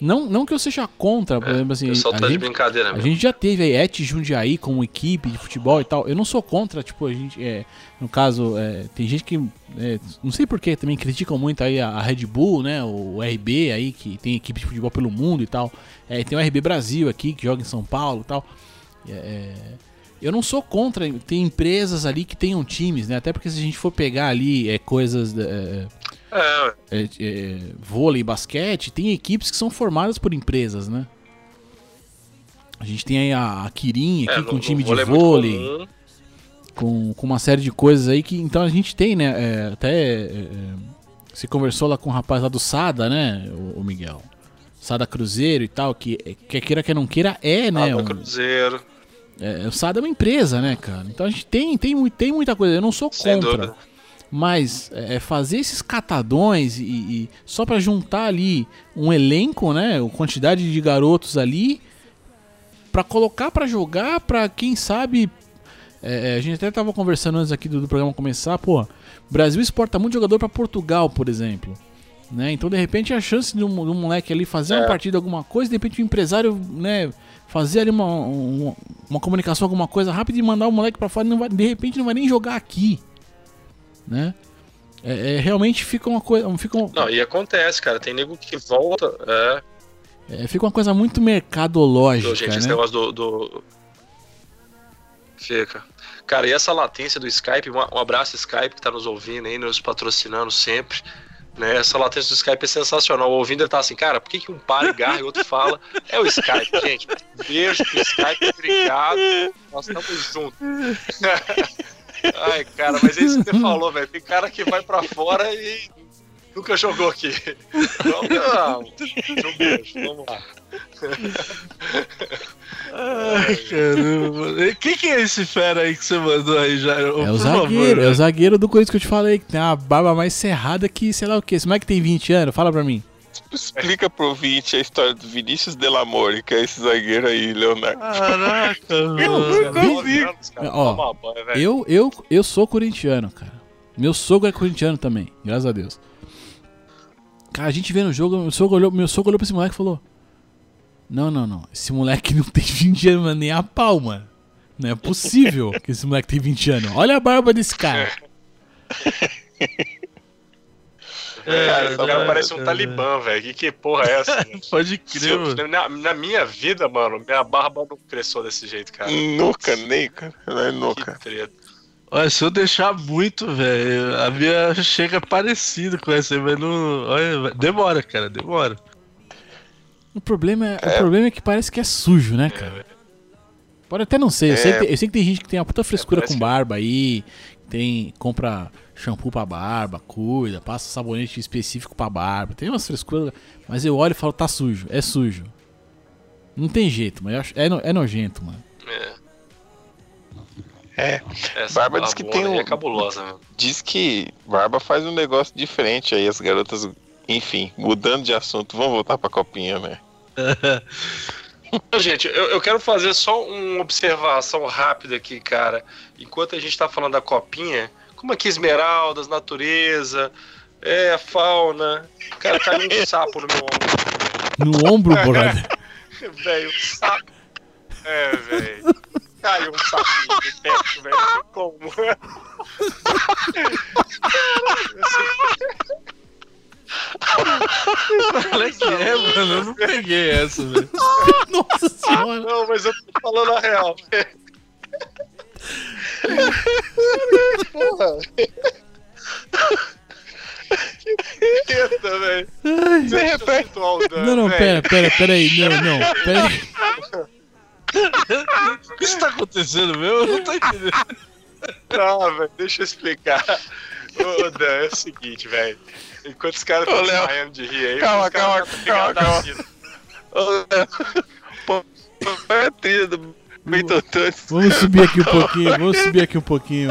Não, não que eu seja contra, por exemplo,
O
assim,
pessoal
a
tá de
gente,
brincadeira
A
mesmo.
gente já teve aí Et Jundiaí como equipe de futebol e tal. Eu não sou contra, tipo, a gente, é, no caso, é, tem gente que, é, não sei porquê, também criticam muito aí a, a Red Bull, né, o RB aí, que tem equipe de futebol pelo mundo e tal. É, tem o RB Brasil aqui, que joga em São Paulo e tal. É, é, eu não sou contra, tem empresas ali que tenham times, né, até porque se a gente for pegar ali é, coisas... É,
É,
é, é, vôlei, basquete, tem equipes que são formadas por empresas, né? A gente tem aí a, a Kirin aqui com um time de vôlei, com, com uma série de coisas aí que. Então a gente tem, né? até. você conversou lá com o rapaz lá do Sada, né, o, o Miguel? Sada Cruzeiro e tal, que quer queira, quer não queira, é, né?
No
um-
Cruzeiro.
É, o Sada é uma empresa, né, cara? Então a gente tem, tem, tem muita coisa. Eu não sou contra. Mas é, fazer esses catadões e, e só pra juntar ali um elenco, né? A quantidade de garotos ali pra colocar pra jogar, pra quem sabe. é, a gente até tava conversando antes aqui do, do programa começar, pô. Brasil exporta muito jogador pra Portugal, por exemplo. Né? Então, de repente, a chance de um, de um moleque ali fazer uma
É.
partida, alguma coisa, de repente o empresário, né, fazer ali uma, uma, uma comunicação, alguma coisa rápida e mandar o moleque pra fora, não vai, de repente não vai nem jogar aqui né? É, é, realmente fica uma coisa, fica, um-
Não, e acontece, cara. Tem nego que volta. É,
é, fica uma coisa muito mercadológica,
do, gente, esse
né?
negócio do, do. Fica. Cara, e essa latência do Skype, um abraço Skype que tá nos ouvindo aí, nos patrocinando sempre. Né? Essa latência do Skype é sensacional. O ouvindo ele tá assim, cara, por que, que um para e garra e outro fala? É o Skype, gente. Beijo pro Skype, obrigado. Nós estamos juntos. Ai, cara, mas é isso que você falou, velho. Tem cara que vai pra fora e nunca jogou aqui. Não, um beijo, vamos lá.
Ai, caramba. Quem que é esse fera aí que você mandou aí, Jairo?
É o
Por favor,
zagueiro, é o
né?
zagueiro do Corinthians que eu te falei, que tem uma barba mais cerrada que sei lá o que. Esse moleque tem 20 anos, fala pra mim.
Explica pro ouvinte a história do Vinícius Delamore, que é esse zagueiro aí, Leonardo.
Caraca.
Nove anos, cara,
Ó. Eu, eu, eu sou corintiano, cara. Meu sogro é corintiano também, graças a Deus. Cara, a gente vendo o jogo, meu sogro olhou, meu sogro olhou pra esse moleque e falou: Não, não, não. Esse moleque não tem 20 anos, mano, nem a pau, mano. Não é possível que esse moleque tem 20 anos. Olha a barba desse cara.
Cara, o cara
cara,
parece um
cara.
talibã, velho. Que, que porra é essa?
Pode crer,
eu-
mano.
na, na minha vida, mano, minha barba não cresceu desse jeito, cara.
Nunca, nem, cara. Não é
Que
nunca.
treta.
Olha, se eu deixar muito, velho, a minha chega parecido com essa aí, mas não. Olha, demora, cara, demora.
O problema é, o problema é que parece que é sujo, né, cara? Pode até não ser. Eu, sei que, tem- eu sei que tem gente que tem uma puta frescura
parece
com barba aí. Tem, compra shampoo pra barba, cuida, passa sabonete específico pra barba. Tem umas frescuras. Mas eu olho e falo, tá sujo. É sujo. Não tem jeito, mas eu acho, é, no- é nojento, mano.
É.
Essa
Barba diz que tem
aí
um-
é cabulosa.
Diz que barba faz um negócio diferente aí, as garotas. Enfim, mudando de assunto, vamos voltar pra copinha, né?
Gente, eu, eu quero fazer só uma observação rápida aqui, cara. Enquanto a gente tá falando da copinha, como aqui esmeraldas, natureza, é, fauna. Cara, caiu um sapo no meu ombro.
No ombro, brother.
Velho, sapo. É, velho. Caiu um sapinho de teto, velho. Como.
Qual é que é, mano? Eu não peguei essa, velho.
Nossa senhora.
Não, mas eu tô falando a real. Porra. Que treta, velho. Você
repete.
Não, não, pera, pera, pera aí. Não, não, pera aí.
O que isso tá acontecendo, meu? Eu não tô entendendo.
Não, velho, deixa eu explicar. Ô, Dan, é o seguinte, velho. Enquanto os caras
Ô,
estão
Léo.
desmaiando de rir aí,
Calma, calma, calma, calma.
vida.
Pô, Põe a trilha do.
Vamos subir aqui um pouquinho, vamos subir aqui um pouquinho.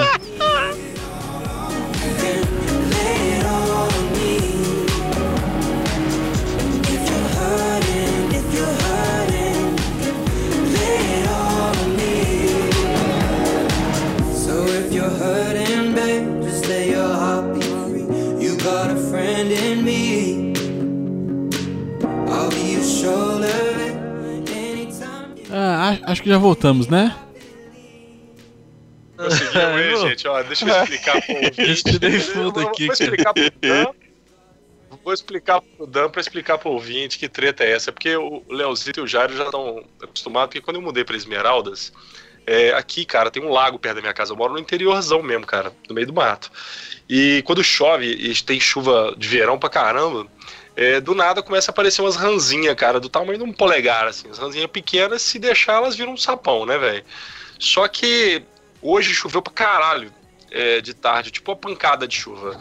Ah, acho que já voltamos, né?
Não.
gente? Ó, deixa eu explicar pro ouvinte. Eu
aqui,
Vou explicar pro Dan. Vou explicar pro Dan pra explicar pro ouvinte que treta é essa. Porque o Leozito e o Jairo já estão acostumados. Porque quando eu mudei pra Esmeraldas, é, aqui, cara, tem um lago perto da minha casa. Eu moro no interiorzão mesmo, cara, no meio do mato. E quando chove e tem chuva de verão pra caramba, é, do nada começa a aparecer umas ranzinhas, cara, do tamanho de um polegar, assim. As ranzinhas pequenas, se deixar, elas viram um sapão, né, velho? Só que hoje choveu pra caralho é, de tarde, tipo uma pancada de chuva.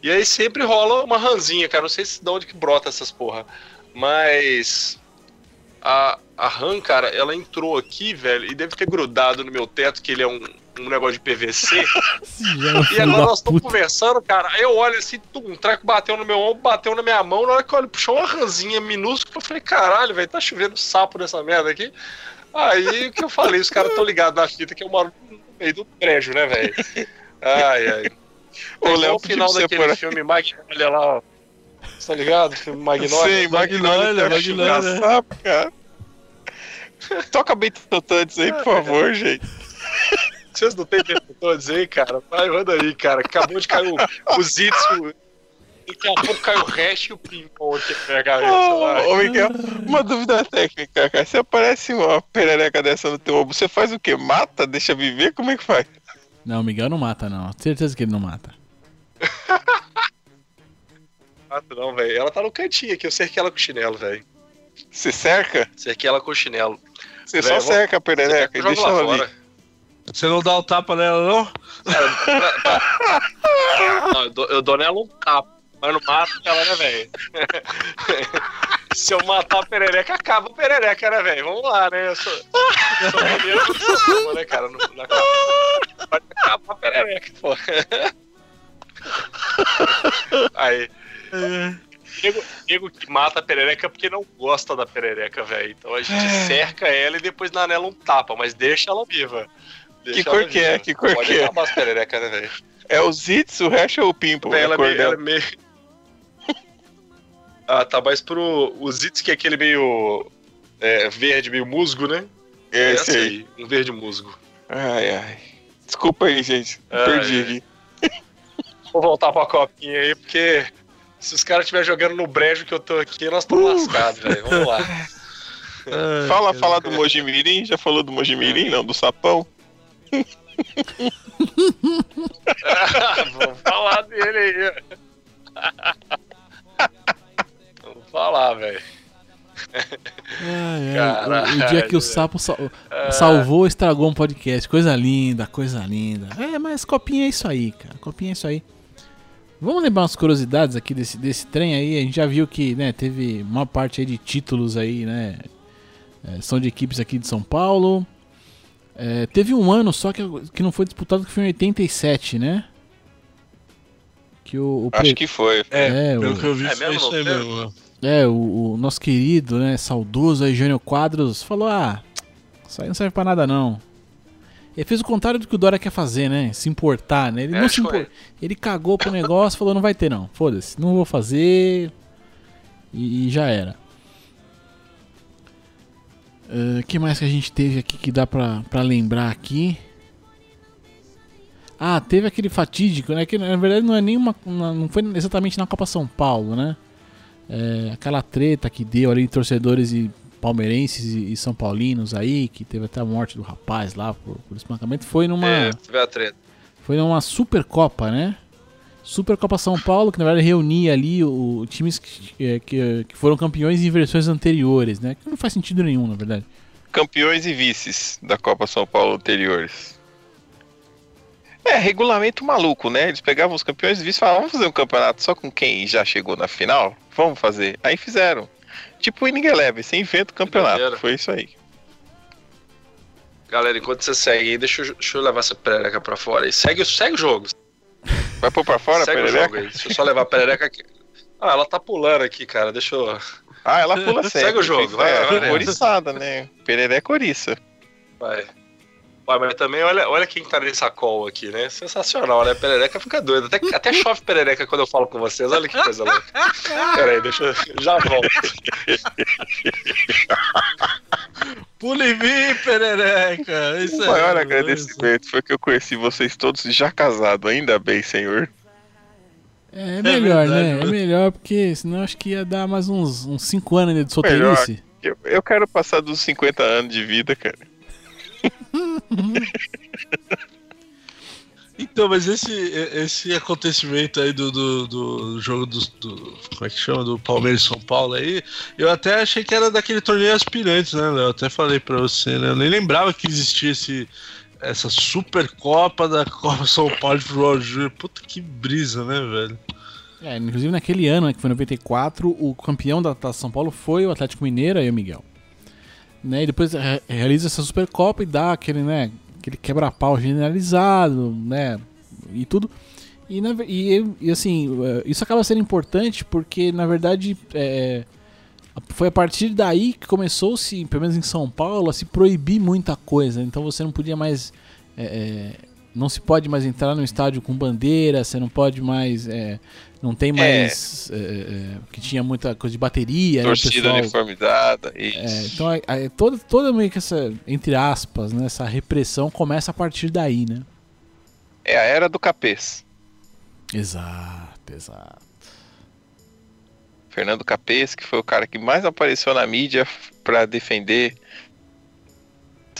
E aí sempre rola uma ranzinha, cara. Não sei se de onde que brota essas porra. Mas a, a rã, cara, ela entrou aqui, velho, e deve ter grudado no meu teto, que ele é um, um negócio de PVC.
É
E
filho
agora nós estamos conversando, cara. Aí eu olho assim, tum, um treco bateu no meu ombro, bateu na minha mão. Na hora que eu olho, puxou uma ranzinha minúscula. Eu falei, caralho, velho, tá chovendo sapo nessa merda aqui. Aí o que eu falei, os caras estão ligados na fita que eu moro no meio do prédio, né, velho? Ai, ai.
Ô,
É
Léo,
o final
você
daquele filme Magnolia lá, ó. Tá ligado? Filme Magnolia.
Sim, Magnolia,
Magnolia.
Sapo, cara. Toca Beethoven aí, por favor, gente.
Vocês não tem interruptores aí, cara? Vai, manda aí, cara. Acabou de cair o, o Zitsu. Daqui a pouco cai o resto e o ping-pong aqui na minha cabeça. vai.
Ô, Miguel, uma dúvida técnica, cara. Se aparece uma perereca dessa no teu ombro, você faz o quê? Mata? Deixa viver? Como é que faz?
Não, o Miguel não mata, não. Certeza que ele não mata.
Ah, não, velho. Ela tá no cantinho aqui. Eu cerquei ela com chinelo, velho.
Você cerca?
Cerquei ela com chinelo.
Você
Velho,
só cerca a perereca e deixa ela ali.
Você não dá o tapa nela, não?
Não, eu dou, eu dou nela um tapa. Mas não mato ela, né, velho? Se eu matar a perereca, acaba a perereca, né, velho? Vamos lá, né? Eu sou, sou mineiro, eu sou né, cara? Não, não acaba, pode acabar a perereca, pô. Aí. Nego, nego que mata a perereca porque não gosta da perereca, velho. Então a gente cerca ela e depois na nela um tapa, mas deixa ela viva.
Que cor
ela
que é? Que cor
Pode
que é?
acabar as pererecas, né, velho?
É o Zitz, o resto é o Pimple.
Ela,
a
é meio, ela é meio. Ah, tá mais pro. O Zitz, que é aquele meio. é, verde, meio musgo, né?
É
Essa
esse aí.
Um verde musgo.
Ai, ai. Desculpa aí, gente.
Ai,
Perdi
ai.
aqui.
Vou voltar pra copinha aí, porque se os caras estiverem jogando no brejo que eu tô aqui, nós estamos lascados, velho. Vamos lá.
Fala, fala do Mojimirim. Já falou do Mojimirim, não? Do sapão?
Vamos falar dele aí. Vamos falar, velho.
Ai, ai, o- o, dia que o sapo sal- salvou, estragou um podcast. Coisa linda, coisa linda. É, mas copinha é isso aí, cara. Copinha é isso aí. Vamos lembrar umas curiosidades aqui desse, desse trem aí. A gente já viu que né, teve uma parte aí de títulos aí, né? é, são de equipes aqui de São Paulo. É, teve um ano só que, que não foi disputado, que foi em 87, né? Que o, o
Acho
pre-
que foi.
É,
É,
pelo
o-
que eu vi,
É
foi
mesmo,
isso aí
não teve?
mesmo.
É, o, o nosso querido, né, saudoso aí, Jânio Quadros, falou: ah, isso aí não serve pra nada não. Ele fez o contrário do que o Dória quer fazer, né? Se importar, né? Ele
É,
não se impor... Ele cagou pro negócio, falou: não vai ter não, foda-se, não vou fazer. E, e já era. O que mais que a gente teve aqui que dá pra, pra lembrar aqui? Ah, teve aquele fatídico, né? Que na verdade não é nenhuma. Não foi exatamente na Copa São Paulo, né? É, aquela treta que deu ali torcedores e palmeirenses e, e São Paulinos aí, que teve até a morte do rapaz lá por, por espancamento, foi numa.
É, teve a treta.
Foi numa Supercopa, né? Supercopa São Paulo, que na verdade reunia ali o, o times que, é, que, que foram campeões em versões anteriores, né? Que não faz sentido nenhum, na verdade.
Campeões e vices da Copa São Paulo anteriores. É, regulamento maluco, né? Eles pegavam os campeões e vices e falavam, vamos fazer um campeonato só com quem já chegou na final? Vamos fazer. Aí fizeram. Tipo o Inning Eleven, você inventa o campeonato. Foi isso aí.
Galera, enquanto você segue aí, deixa eu, deixa eu levar essa perereca pra fora aí. Segue, segue o jogo.
Vai pôr pra fora,
segue o
perereca?
Deixa eu só levar a perereca aqui. Ah, ela tá pulando aqui, cara. Deixa eu.
Ah, ela pula sempre.
Segue o jogo, vai,
é,
vai nessa.
oriçada, né? Perereca oriça.
Vai. Vai, mas também olha, olha quem tá nessa call aqui, né? Sensacional, né? Perereca fica doida. Até, até chove perereca quando eu falo com vocês. Olha que coisa louca. Pera aí, deixa eu. Já volto.
Pula em mim, perereca. Isso
O
é-
maior agradecimento foi que eu conheci vocês todos já casados. Ainda bem, senhor.
É, melhor,
verdade,
né? É
né?
melhor, porque senão acho que ia dar mais uns 5 anos de solteirice.
Eu, eu quero passar dos 50 anos de vida, cara.
Então, mas esse, esse acontecimento aí do, do, do jogo do, do- Como é que chama? Do Palmeiras São Paulo aí, eu até achei que era daquele torneio aspirantes, né, Léo? Até falei pra você, né? Eu nem lembrava que existia esse, essa Supercopa da Copa São Paulo de Futebol Júnior. Puta que brisa, né, velho?
É, inclusive naquele ano, né, que foi 94, o campeão da Taça São Paulo foi o Atlético Mineiro aí o Miguel. Né, e depois re- realiza essa Supercopa e dá aquele, né, aquele quebra-pau generalizado, né, e tudo. E, na e, e, assim, eh, isso acaba sendo importante porque, na verdade, é, foi a partir daí que começou-se, pelo menos em São Paulo, a se proibir muita coisa. Então você não podia mais. é, é, não se pode mais entrar no estádio com bandeira, você não pode mais. é, não tem mais. é, é, que tinha muita coisa de bateria, né,
Torcida
pessoal-
uniformizada.
é, então, a- toda, toda meio que essa, entre aspas, né, essa repressão começa a partir daí, né?
É a era do capês.
Exato, exato.
Fernando Capês, que foi o cara que mais apareceu na mídia pra defender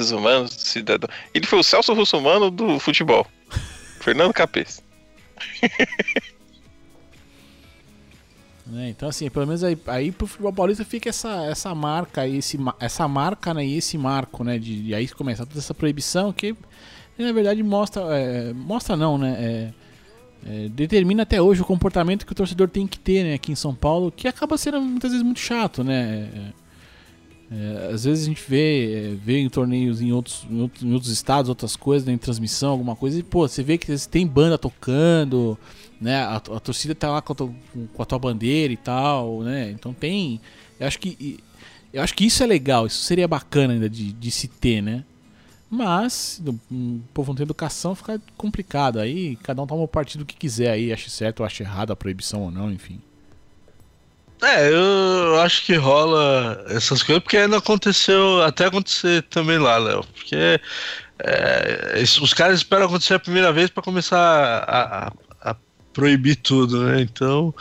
os humanos do cidadão. Ele foi o Celso Russomano do futebol. Fernando Capês.
Né, Então, assim, pelo menos aí, aí pro futebol paulista fica essa, essa marca, aí, esse, essa marca né, e esse marco, né? De, de aí começar toda essa proibição que, na verdade, mostra. é, mostra não, né? é, é, determina até hoje o comportamento que o torcedor tem que ter né, aqui em São Paulo, que acaba sendo muitas vezes muito chato, né? É, às vezes a gente vê, é, vê em torneios em outros, em outros, em outros estados, outras coisas, né, em transmissão, alguma coisa, e pô, você vê que tem banda tocando, né? A, a torcida tá lá com a, tua, com a tua bandeira e tal, né? Então tem. Eu acho que. Eu acho que isso é legal, isso seria bacana ainda de, de se ter, né? Mas, um povo não tem educação, fica complicado. Aí cada um toma o partido que quiser aí, acha certo ou acha errado a proibição ou não, enfim.
É, eu acho que rola essas coisas, porque não aconteceu, até acontecer também lá, Léo. Porque é, os caras esperam acontecer a primeira vez pra começar a, a- a proibir tudo, né? Então,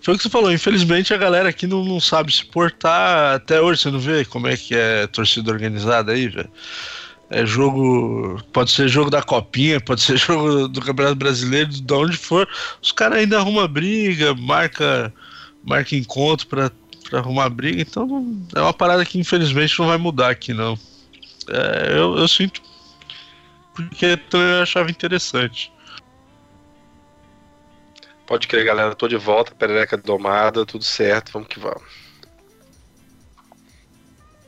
foi o que você falou, infelizmente a galera aqui não, não sabe se portar até hoje, você não vê como é que é torcida organizada aí, velho. É jogo. Pode ser jogo da Copinha, pode ser jogo do Campeonato Brasileiro, de onde for. Os caras ainda arrumam briga, marca, marca encontro pra, pra arrumar briga. Então não- é uma parada que infelizmente não vai mudar aqui, não. É, eu, eu sinto. Porque eu achava interessante.
Pode crer, galera. Tô de volta, perereca domada, tudo certo, vamos que vamos.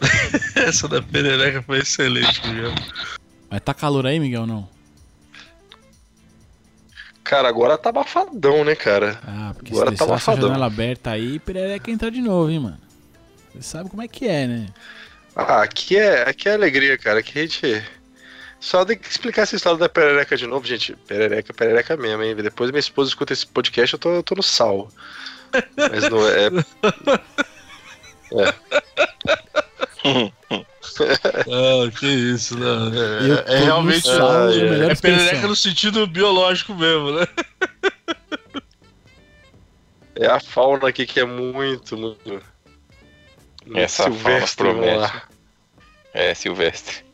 Essa da perereca foi excelente, Miguel.
Mas tá calor aí, Miguel, não?
Cara, agora tá abafadão, né, cara?
Ah, porque
Agora
se
tá
deixar essa
abafadão.
janela aberta aí, perereca entrar de novo, hein, mano. Você sabe como é que é, né?
Ah, aqui é, aqui é alegria, cara. Aqui a gente. Só tem que explicar essa história da perereca de novo, gente. Perereca, perereca mesmo, hein? Depois minha esposa escuta esse podcast, eu tô, eu tô no sal. Mas não é.
Não, que isso, não. É, é realmente. é, é perereca no sentido biológico mesmo, né?
É a fauna aqui que é muito, muito. muito
Essa fauna
silvestre, vamos
promete. É, Silvestre.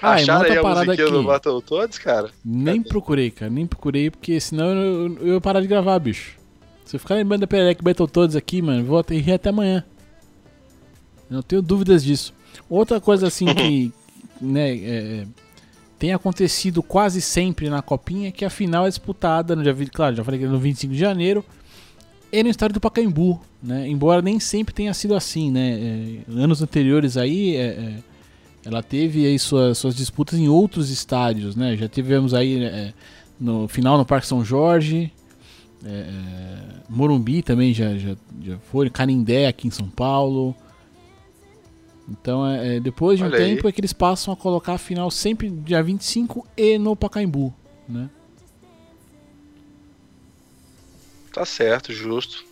Ah, e uma
Acharam aí a
parada
musiquinha do
aqui.
Battle Todos, cara?
Nem procurei, cara, nem procurei, porque senão eu, eu ia parar de gravar, bicho. Se eu ficar lembrando da Perereca Battletoads aqui, mano, vou até rir até amanhã. Não tenho dúvidas disso. Outra coisa assim que, né, é, tem acontecido quase sempre na Copinha é que a final é disputada, no dia, claro, já falei que é no 25 de janeiro, e no estádio do Pacaembu, né? Embora nem sempre tenha sido assim, né? É, anos anteriores aí, é, é, ela teve aí suas, suas disputas em outros estádios, né? Já tivemos aí é, no final no Parque São Jorge, é, é, Morumbi também já, já, já foi, Canindé aqui em São Paulo. Então, é, é, depois de um
Olha aí.
tempo é que eles passam a colocar a final sempre dia 25 e no Pacaembu, né?
Tá certo, justo.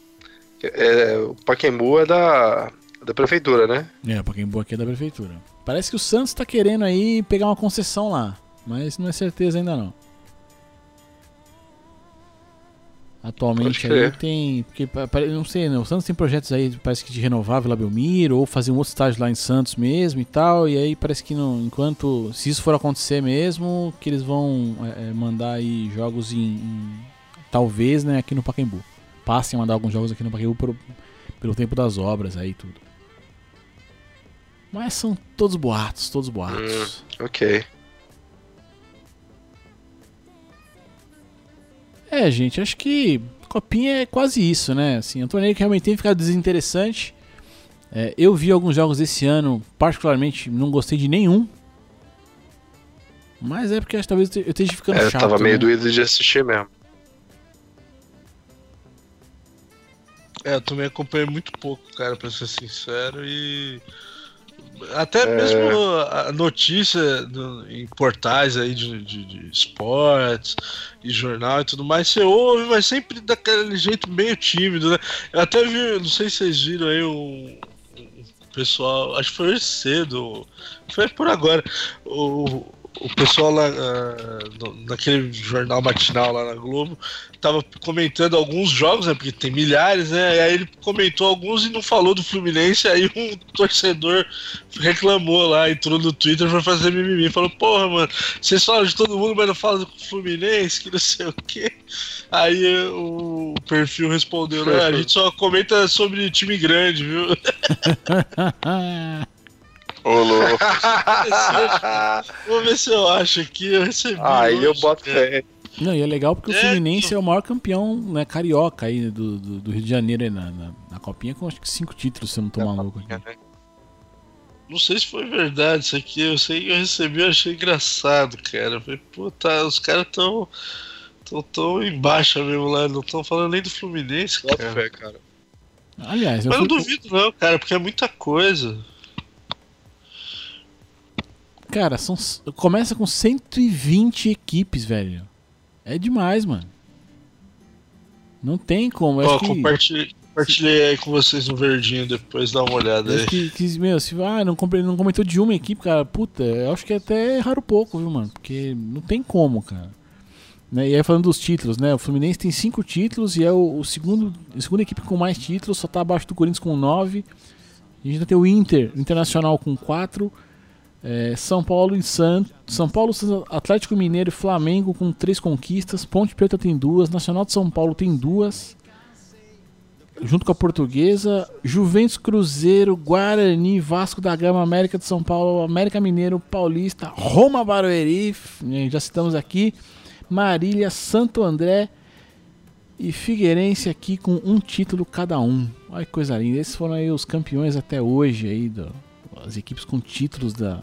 É, o Paquembu é da, da prefeitura, né?
É, o Pacaembu aqui é da prefeitura. Parece que o Santos tá querendo aí pegar uma concessão lá, mas não é certeza ainda não. Atualmente aí tem. Porque, não sei, né? O Santos tem projetos aí, parece que de renovar a Vila Belmiro, ou fazer um outro estágio lá em Santos mesmo e tal. E aí parece que não, enquanto. Se isso for acontecer mesmo, que eles vão é, é, mandar aí jogos em, em- Talvez, né, aqui no Pacaembu. Passem a mandar alguns jogos aqui no Pacaembu pelo, pelo tempo das obras aí e tudo. Mas são todos boatos, todos boatos.
Ok.
É, gente, acho que Copinha é quase isso, né? Assim, é um torneio que realmente tem ficado desinteressante. É, eu vi alguns jogos esse ano, particularmente não gostei de nenhum. Mas é porque acho que talvez eu esteja ficando
É, eu
chato.
tava meio
né?
doído de assistir mesmo.
É, eu também acompanhei muito pouco, cara, pra ser sincero, e. Até
É.
mesmo a notícia no- em portais aí de, de, de esportes e jornal e tudo mais, você ouve, mas sempre daquele jeito meio tímido, né? Eu até vi, não sei se vocês viram aí um, um pessoal, acho que foi hoje cedo, foi por agora, o, o pessoal lá no- naquele jornal matinal lá na Globo tava comentando alguns jogos, né? Porque tem milhares, né? E aí ele comentou alguns e não falou do Fluminense. Aí um torcedor reclamou lá, entrou no Twitter pra fazer mimimi. Falou, porra, mano, vocês falam de todo mundo, mas não falam do Fluminense, que não sei o quê. Aí o perfil respondeu, né? A gente só comenta sobre time grande, viu?
Ô, louco.
Vou ver se eu acho aqui. Eu recebi.
Aí eu
hoje,
boto
cara.
fé.
Não, e é legal porque o
É,
Fluminense é o maior campeão né, carioca aí do, do, do Rio de Janeiro aí na, na, na Copinha, com acho que cinco títulos, se eu não tô maluco aqui.
Não sei se foi verdade isso aqui. Eu sei que eu recebi, eu achei engraçado, cara. Falei, pô, tá, os caras tão, tão, tão em baixa mesmo lá. Não estão falando nem do Fluminense,
Boto
cara.
fé, cara.
Aliás, eu
Mas não
fui,
duvido não, cara, porque é muita coisa.
Cara, são, começa com 120 equipes, velho. É demais, mano. Não tem como. Eu
Ó,
que,
compartilhei, compartilhei aí com vocês no verdinho depois, dá uma olhada
eu
aí.
que, que, meu, se ah, não, não comentou de uma equipe, cara, puta, eu acho que até erraram pouco, viu, mano? Porque não tem como, cara. Né? E aí falando dos títulos, né? O Fluminense tem cinco títulos e é o, o segundo, a segunda equipe com mais títulos, só tá abaixo do Corinthians com nove. A gente ainda tem o Inter Internacional com quatro. É, São Paulo e Santos. São Paulo, Atlético Mineiro e Flamengo com três conquistas. Ponte Preta tem duas. Nacional de São Paulo tem duas. Junto com a Portuguesa. Juventus Cruzeiro, Guarani, Vasco da Gama, América de São Paulo, América Mineiro, Paulista, Roma Barueri. eh, Já citamos aqui. Marília, Santo André e Figueirense aqui com um título cada um. Olha que coisa linda. Esses foram aí os campeões até hoje aí, do, as equipes com títulos da,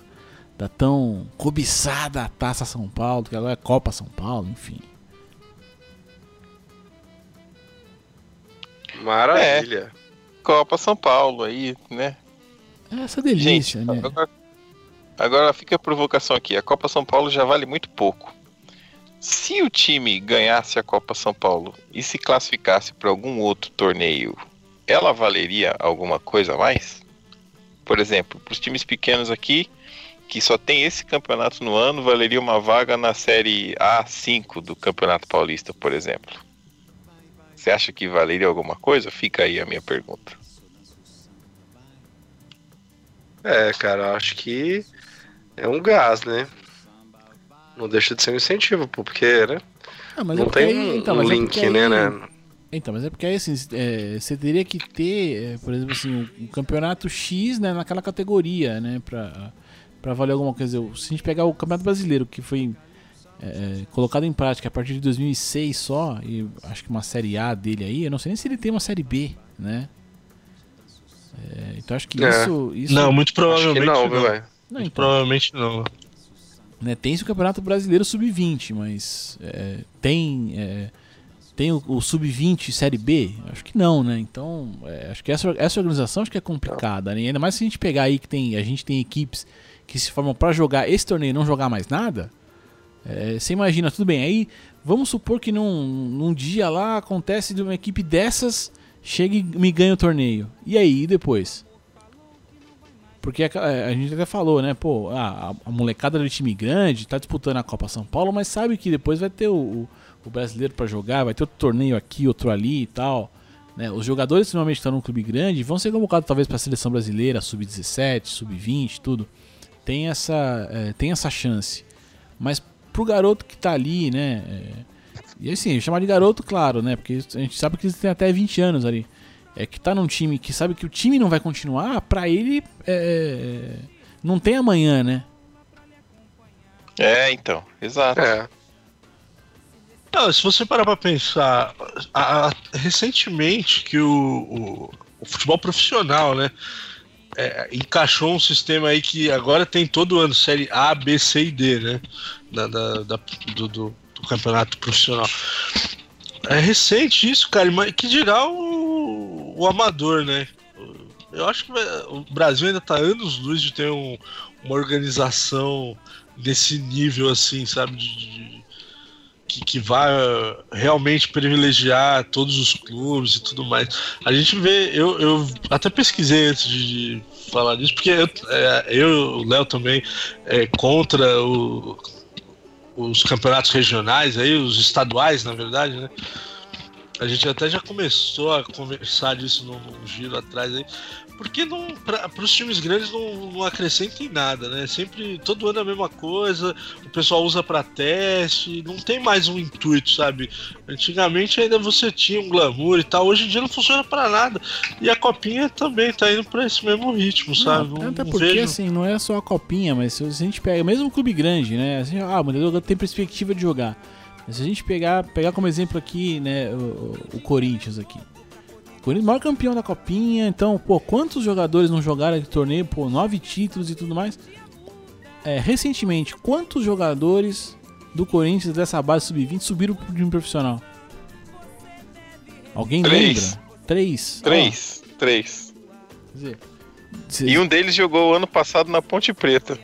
da tão cobiçada Taça São Paulo, que agora é Copa São Paulo, enfim.
Maravilha.
Copa São Paulo aí, né?
É essa delícia,
Gente,
né?
agora, agora fica a provocação aqui. A Copa São Paulo já vale muito pouco. Se o time ganhasse a Copa São Paulo e se classificasse para algum outro torneio, ela valeria alguma coisa a mais? Por exemplo, para os times pequenos aqui, que só tem esse campeonato no ano, valeria uma vaga na Série A5 do Campeonato Paulista, por exemplo. Você acha que valeria alguma coisa? Fica aí a minha pergunta.
É, cara, eu acho que é um gás, né? Não deixa de ser um incentivo, pô, porque, né?
Ah, mas
não
porque
tem um,
então,
um
mas é
link, né,
aí-
né?
Então, mas é porque aí assim, é, você teria que ter, é, por exemplo, assim, um, um campeonato X né, naquela categoria, né? Pra, pra valer alguma coisa. Se a gente pegar o Campeonato Brasileiro, que foi é, colocado em prática a partir de 2006 só, e acho que uma série A dele aí, eu não sei nem se ele tem uma série B, né? É, então acho que
É.
isso, isso.
Não, muito provavelmente
não,
não.
Não,
Muito
então.
provavelmente não.
né, tem esse campeonato brasileiro sub-20, mas é, tem é, tem o, o sub-20 série B? Acho que não, né? Então, é, acho que essa, essa organização acho que é complicada, né? Ainda mais se a gente pegar aí que tem a gente tem equipes que se formam para jogar esse torneio e não jogar mais nada. é, você imagina, tudo bem, aí vamos supor que num, num dia lá acontece de uma equipe dessas chega e me ganha o torneio. E aí, e depois? Porque a, a gente até falou, né? Pô, a, a molecada do time grande tá disputando a Copa São Paulo, mas sabe que depois vai ter o, o, o brasileiro pra jogar, vai ter outro torneio aqui, outro ali e tal. Né? Os jogadores que normalmente estão num clube grande vão ser convocados talvez pra seleção brasileira, sub-17, sub-20, tudo. Tem essa, é, tem essa chance. Mas pro garoto que tá ali, né? é, e assim, chamar de garoto, claro, né? Porque a gente sabe que eles têm até 20 anos ali. É que tá num time que sabe que o time não vai continuar, pra ele é, não tem amanhã, né?
É, então, exato.
É.
Não, se você parar pra pensar, a- a- recentemente que o, o- o futebol profissional, né, é, encaixou um sistema aí que agora tem todo ano série A, B, C e D, né, da, da- da- do, do- do campeonato profissional. É recente isso, cara, mas que dirá o, o amador, né? Eu acho que o Brasil ainda tá anos luz de ter um- uma organização desse nível assim, sabe? de- de- que, que vai uh, realmente privilegiar todos os clubes e tudo mais. A gente vê, eu, eu até pesquisei antes de, falar disso, porque eu, é, eu o Léo também é contra o- os campeonatos regionais, aí, os estaduais, na verdade, né? A gente até já começou a conversar disso num giro atrás aí. Porque não, para os times grandes não, não acrescenta em nada, né? Sempre, todo ano é a mesma coisa, o pessoal usa para teste, não tem mais um intuito, sabe? Antigamente ainda você tinha um glamour e tal, hoje em dia não funciona para nada. E a copinha também tá indo para esse mesmo ritmo, sabe?
Não, até
não
porque,
vejo-
assim, não é só a copinha, mas se a gente pega, mesmo um clube grande, né? Assim, ah, o Mandela tem perspectiva de jogar. Mas se a gente pegar, pegar como exemplo aqui, né, o, o- o Corinthians aqui. Corinthians o maior campeão da copinha, então, pô, quantos jogadores não jogaram aquele torneio? Pô, nove títulos e tudo mais. É, recentemente, quantos jogadores do Corinthians dessa base sub-20 subiram pro time profissional? Alguém
Três.
lembra? Três.
Três. Três.
Ó, quer dizer,
E um deles jogou o ano passado na Ponte Preta.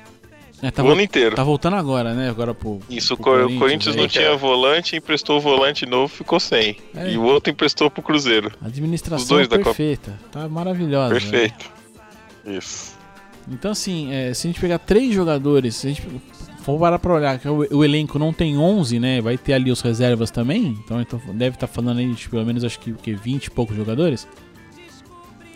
É, tá
o ano inteiro.
Tá voltando agora, né? Agora pro.
Isso, o
pro
o Corinthians não
aí.
tinha volante, emprestou o volante novo, ficou sem.
É.
E o outro emprestou pro Cruzeiro.
A administração
Os dois
perfeita. Tá maravilhosa. né?
Perfeito. Isso.
Então, assim, é, se a gente pegar três jogadores, se a gente for parar pra olhar que o, o elenco não tem 11, né? Vai ter ali os reservas também. Então, então deve estar falando aí de pelo menos acho que, o quê? 20 e poucos jogadores.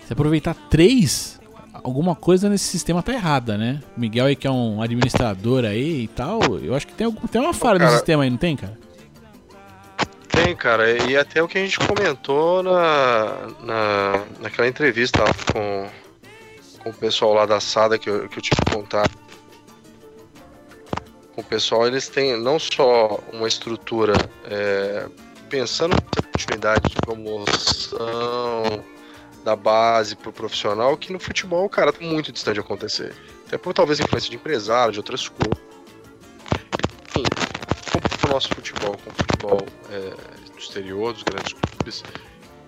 Se aproveitar três, alguma coisa nesse sistema tá errada, né? O Miguel aí que é um administrador aí e tal. Eu acho que tem, algum, tem uma falha no
Cara,
sistema aí, não tem, cara?
Tem, cara, e até o que a gente comentou na, na, naquela entrevista com, com o pessoal lá da SADA que eu, que eu tive contato. Com o pessoal, eles têm não só uma estrutura é, pensando na continuidade de promoção da base pro profissional, que no futebol, cara, tá muito distante de acontecer. Até por talvez influência de empresário, de outras coisas. Enfim, como o nosso futebol, com o futebol é, do exterior, dos grandes clubes,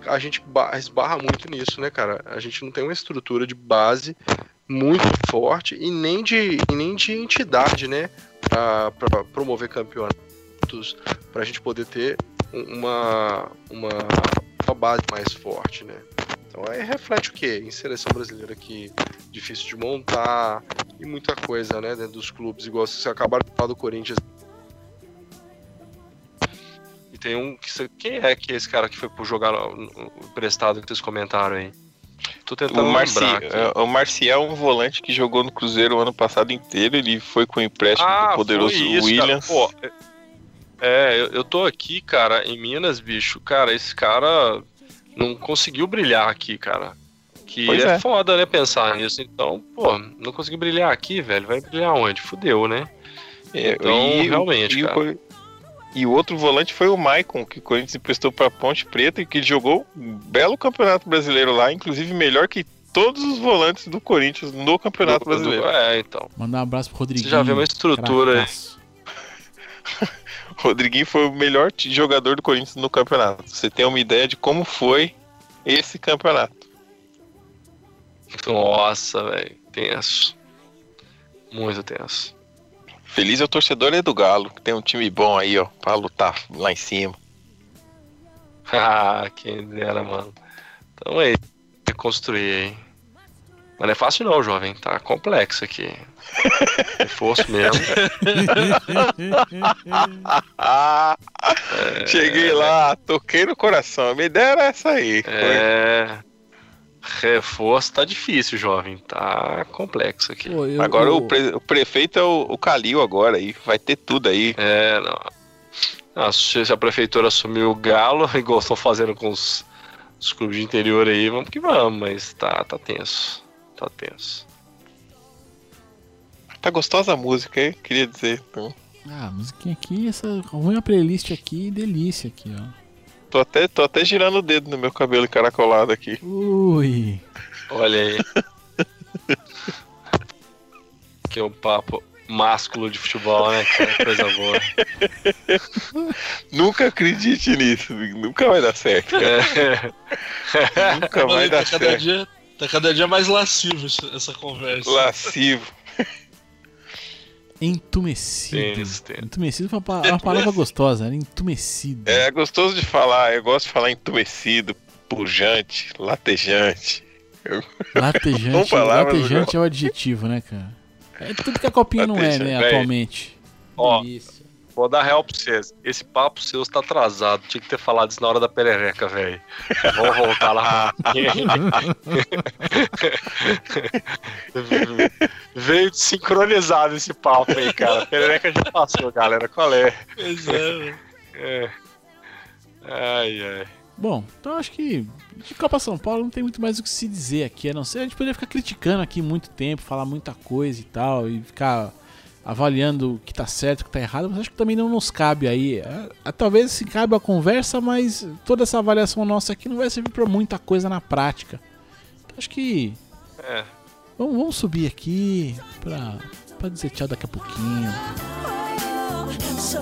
a gente ba- esbarra muito nisso, né, cara? A gente não tem uma estrutura de base muito forte e nem de, e nem de entidade, né, pra promover campeonatos, pra gente poder ter um- uma, uma, uma base mais forte, né?
Então aí reflete o quê? Em seleção brasileira que difícil de montar e muita coisa, né? Dentro dos clubes, igual vocês acabaram de falar do Corinthians.
E tem um. que Quem é que é esse cara que foi pro jogar emprestado que vocês comentaram aí? Tô tentando
O, Marci... é, o Marcial é um volante que jogou no Cruzeiro o ano passado inteiro. Ele foi com o empréstimo
Ah,
do poderoso
isso,
Williams.
Cara. Pô, é- é, eu, eu tô aqui, cara, em Minas, bicho. Cara, esse cara não conseguiu brilhar aqui, cara. Que é,
é.
foda, né, pensar nisso. Então, pô, não conseguiu brilhar aqui, velho. Vai brilhar onde? Fudeu, né?
É,
Então, realmente,
e, o
cara.
Cor- e o outro volante foi o Maicon, que o Corinthians emprestou pra Ponte Preta e que jogou um belo campeonato brasileiro lá, inclusive melhor que todos os volantes do Corinthians no campeonato
Do- do-
brasileiro.
É, então.
Mandar um abraço pro Rodriguinho.
Você já vê uma estrutura aí.
Rodriguinho foi o melhor jogador do Corinthians no campeonato. Você tem uma ideia de como foi esse campeonato.
Nossa, velho. Tenso. Muito tenso.
Feliz é o torcedor é do Galo, que tem um time bom aí, ó, pra lutar lá em cima.
Ah, quem dera, mano. Então é reconstruir, hein? Mas não é fácil não, jovem. Tá complexo aqui. Reforço mesmo.
Ah, cheguei lá, toquei no coração. A minha ideia era essa aí. Foi-
É. Reforço tá difícil, jovem. Tá complexo aqui.
Pô, eu-
Agora
eu-
o, pre- o prefeito é o, o Calil agora aí, vai ter tudo aí.
É, não. Ah, se se a prefeitura assumir o galo, igual estão fazendo com os, os clubes de interior aí, vamos que vamos, mas tá, tá tenso. Tá tenso.
Tá gostosa a música, hein? Queria dizer. Então,
Ah, a musiquinha aqui, essa ruim a playlist aqui, delícia aqui, ó.
tô, até, tô até girando o dedo no meu cabelo encaracolado aqui.
Ui.
Olha aí. que é um papo másculo de futebol, né? Que coisa boa.
Nunca acredite nisso, nunca vai dar certo. cara.
É.
Nunca vai
tá,
dar
cada
certo.
dia, tá cada dia mais lascivo essa, essa conversa.
Lascivo.
Entumecido.
Tenso, tenso.
Entumecido foi uma, uma palavra gostosa, né? Entumecido.
É gostoso de falar, eu gosto de falar entumecido, pujante, latejante. São
Latejante, latejante é o adjetivo, né, cara? É tudo que a copinha não é,
Latejante,
né,
velho.
atualmente.
Ó,
Delícia.
Vou dar real pra vocês. Esse papo seu está atrasado. Tinha que ter falado isso na hora da perereca, velho. Vamos voltar lá. Veio sincronizado esse papo aí, cara. A perereca já passou, galera. Qual é?
Pois é.
É. Ai, ai.
Bom, então acho que de Copa São Paulo não tem muito mais o que se dizer aqui, a não ser a gente poderia ficar criticando aqui muito tempo, falar muita coisa e tal, e ficar avaliando o que tá certo, o que tá errado, mas acho que também não nos cabe aí. É, é, talvez se cabe a conversa, mas toda essa avaliação nossa aqui não vai servir pra muita coisa na prática. Então, acho que
É.
vamos, vamos subir aqui pra, pra dizer tchau daqui a pouquinho.
So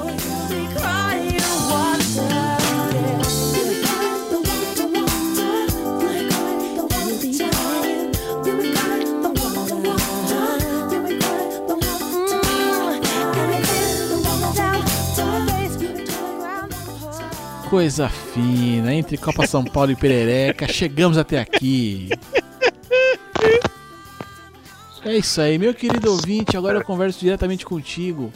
Coisa fina, entre Copa São Paulo e Perereca, chegamos até aqui. É isso aí, meu querido ouvinte, agora eu converso diretamente contigo.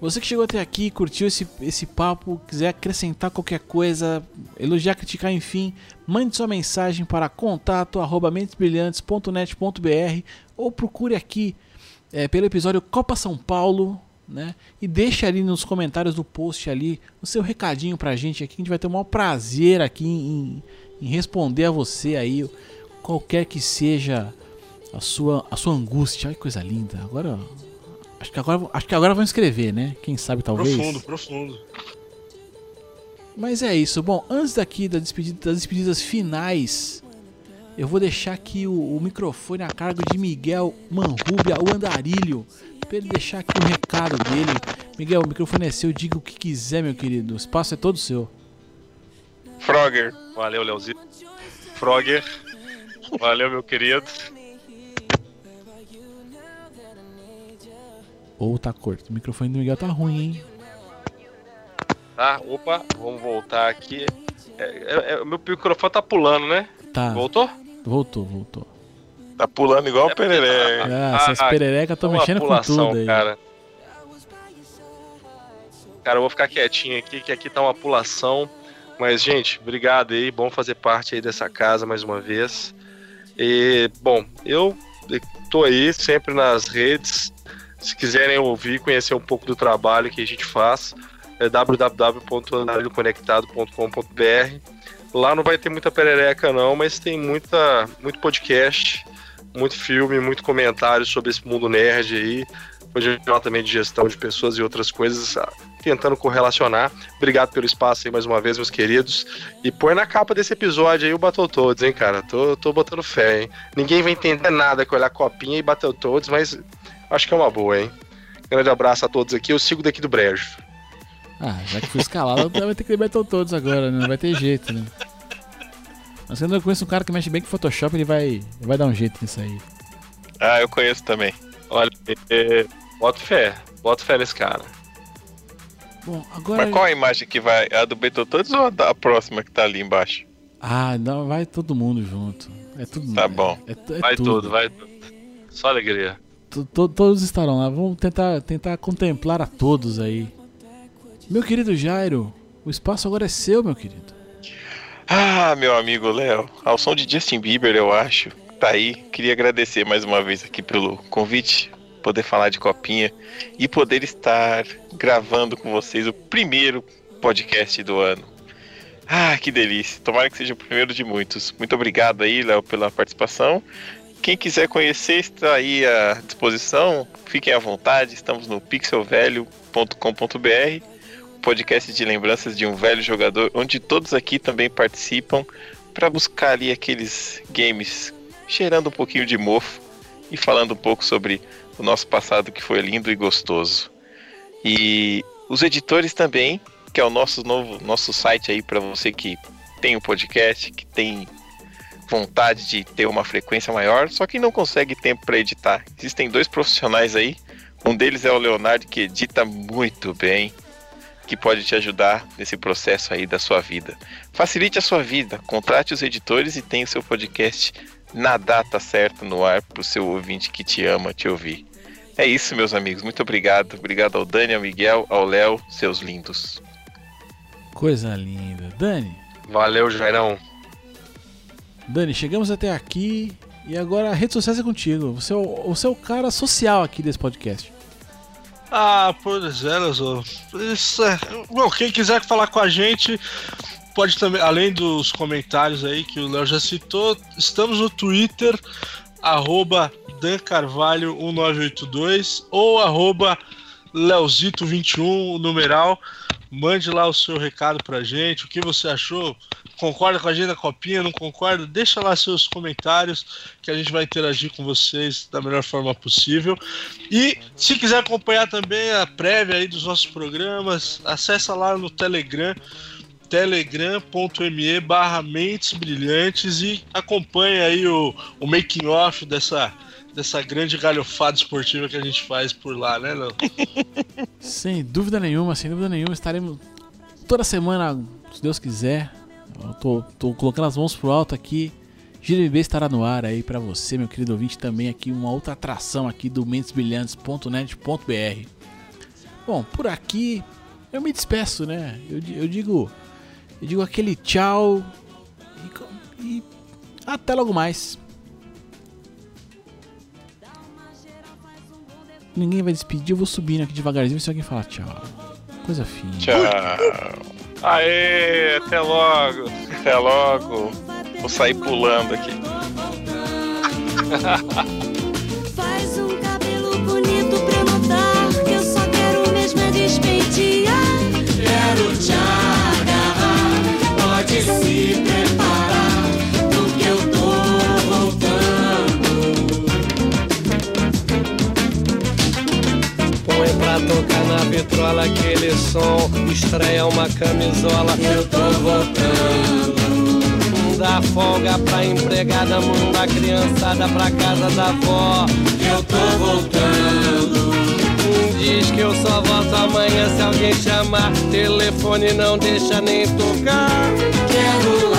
Você que chegou até aqui, curtiu esse, esse papo, quiser acrescentar qualquer coisa, elogiar, criticar, enfim, mande sua mensagem para contato arroba mentesbrilhantes.net.br ou procure aqui é, pelo episódio Copa São Paulo, né? E deixe ali nos comentários do post ali o seu recadinho pra gente aqui, a gente vai ter o maior prazer aqui em, em responder a você aí, qualquer que seja a sua, a sua angústia. Ai, que coisa linda. Agora Acho que agora, acho que agora vão escrever, né? Quem sabe talvez.
Profundo, profundo.
Mas é isso. Bom, antes daqui da despedida, das despedidas finais, eu vou deixar aqui o, o microfone a cargo de Miguel Manrubia, o andarilho, para ele deixar aqui o recado dele. Miguel, o microfone é seu, diga o que quiser, meu querido. O espaço é todo seu.
Frogger.
Valeu, Leozinho. Frogger. Valeu, meu querido.
Ou tá curto. O microfone do Miguel tá ruim, hein?
Tá, opa, vamos voltar aqui. É, é- é, o meu microfone tá pulando, né?
Tá.
Voltou?
Voltou, voltou.
Tá pulando igual o Pereré.
Ah, essas
Ah,
pererecas estão
Uma
mexendo com
pulação,
tudo aí.
Cara. cara, eu vou ficar quietinho aqui, que aqui tá uma pulação. Mas, gente, obrigado aí. Bom fazer parte aí dessa casa mais uma vez. E, bom, eu tô aí sempre nas redes. Se quiserem ouvir, conhecer um pouco do trabalho que a gente faz, é www.andarilhoconectado.com.br. Lá não vai ter muita perereca não, mas tem muita, muito podcast, muito filme, muito comentário sobre esse mundo nerd aí. Hoje também de gestão de pessoas e outras coisas, ah, tentando correlacionar. Obrigado pelo espaço aí mais uma vez, meus queridos. E põe na capa desse episódio aí o Battletoads, hein, cara? Tô, tô botando fé, hein? Ninguém vai entender nada com olhar copinha e Battletoads, mas acho que é uma boa, hein? Grande abraço a todos aqui. Eu sigo daqui do Brejo.
Ah, já que fui escalado, vai ter que libertar todos agora, né? Não vai ter jeito, né? Mas quando eu conheço um cara que mexe bem com Photoshop, ele vai, ele vai dar um jeito nisso aí.
Ah, eu conheço também.
Olha, é, boto fé. Boto fé nesse cara.
Bom, agora.
Mas qual a imagem que vai? A do Betotodos ou a da próxima que tá ali embaixo?
Ah, não, vai todo mundo junto. É tudo.
Tá bom.
É, é
Vai
tudo.
tudo, vai tudo. Só alegria.
To- to- todos estarão lá. Vamos tentar, tentar contemplar a todos aí. Meu querido Jairo, o espaço agora é seu, meu querido.
Ah, meu amigo Léo, ao som de Justin Bieber, eu acho. Tá aí. Queria agradecer mais uma vez aqui pelo convite, poder falar de copinha e poder estar gravando com vocês o primeiro podcast do ano. Ah, que delícia. Tomara que seja o primeiro de muitos. Muito obrigado aí, Léo, pela participação. Quem quiser conhecer está aí à disposição. Fiquem à vontade. Estamos no pixelvelho.com.br podcast de lembranças de um velho jogador, onde todos aqui também participam para buscar ali aqueles games cheirando um pouquinho de mofo e falando um pouco sobre o nosso passado que foi lindo e gostoso. E os editores também, que é o nosso novo nosso site aí para você que tem um podcast, que tem vontade de ter uma frequência maior, só que não consegue tempo para editar. Existem dois profissionais aí. Um deles é o Leonardo que edita muito bem que pode te ajudar nesse processo aí da sua vida. Facilite a sua vida, contrate os editores e tenha o seu podcast na data certa no ar para o seu ouvinte que te ama te ouvir. É isso, meus amigos. Muito obrigado. Obrigado ao Dani, ao Miguel, ao Léo, seus lindos.
Coisa linda. Dani,
Valeu, Jairão.
Dani, chegamos até aqui e agora a rede social é contigo. Você é o, você é o cara social aqui desse podcast.
Ah, pois é, Leozão. Isso é... Bom, quem quiser falar com a gente, pode também, além dos comentários aí que o Léo já citou, estamos no Twitter, arroba dancarvalho1982 ou arroba leozito21, o numeral. Mande lá o seu recado pra gente, o que você achou, concorda com a gente na copinha, não concorda? Deixa lá seus comentários que a gente vai interagir com vocês da melhor forma possível. E se quiser acompanhar também a prévia aí dos nossos programas, acessa lá no Telegram, telegram.me barra mentes brilhantes e acompanhe aí o, o making off dessa, dessa grande galhofada esportiva que a gente faz por lá, né, Léo?
Sem dúvida nenhuma, sem dúvida nenhuma, estaremos toda semana, se Deus quiser. Eu tô, tô colocando as mãos pro alto aqui. GMB estará no ar aí pra você, meu querido ouvinte, também aqui uma outra atração aqui do mentesbrilhantes.net.br. Bom, por aqui eu me despeço, né? Eu, eu digo, eu digo aquele tchau e e até logo mais. Ninguém vai despedir, eu vou subindo aqui devagarzinho se alguém falar tchau. Coisa fina.
Tchau.
Aê, até logo.
Até logo. Vou sair pulando aqui.
Faz um cabelo bonito pra notar que eu só quero mesmo é despentear. Quero te
vitrola aquele som. Estreia uma camisola. Eu tô voltando. Dá folga pra empregada, manda a criançada pra casa da avó. Eu tô voltando. Diz que eu só volto amanhã se alguém chamar. Telefone não deixa nem tocar. Quero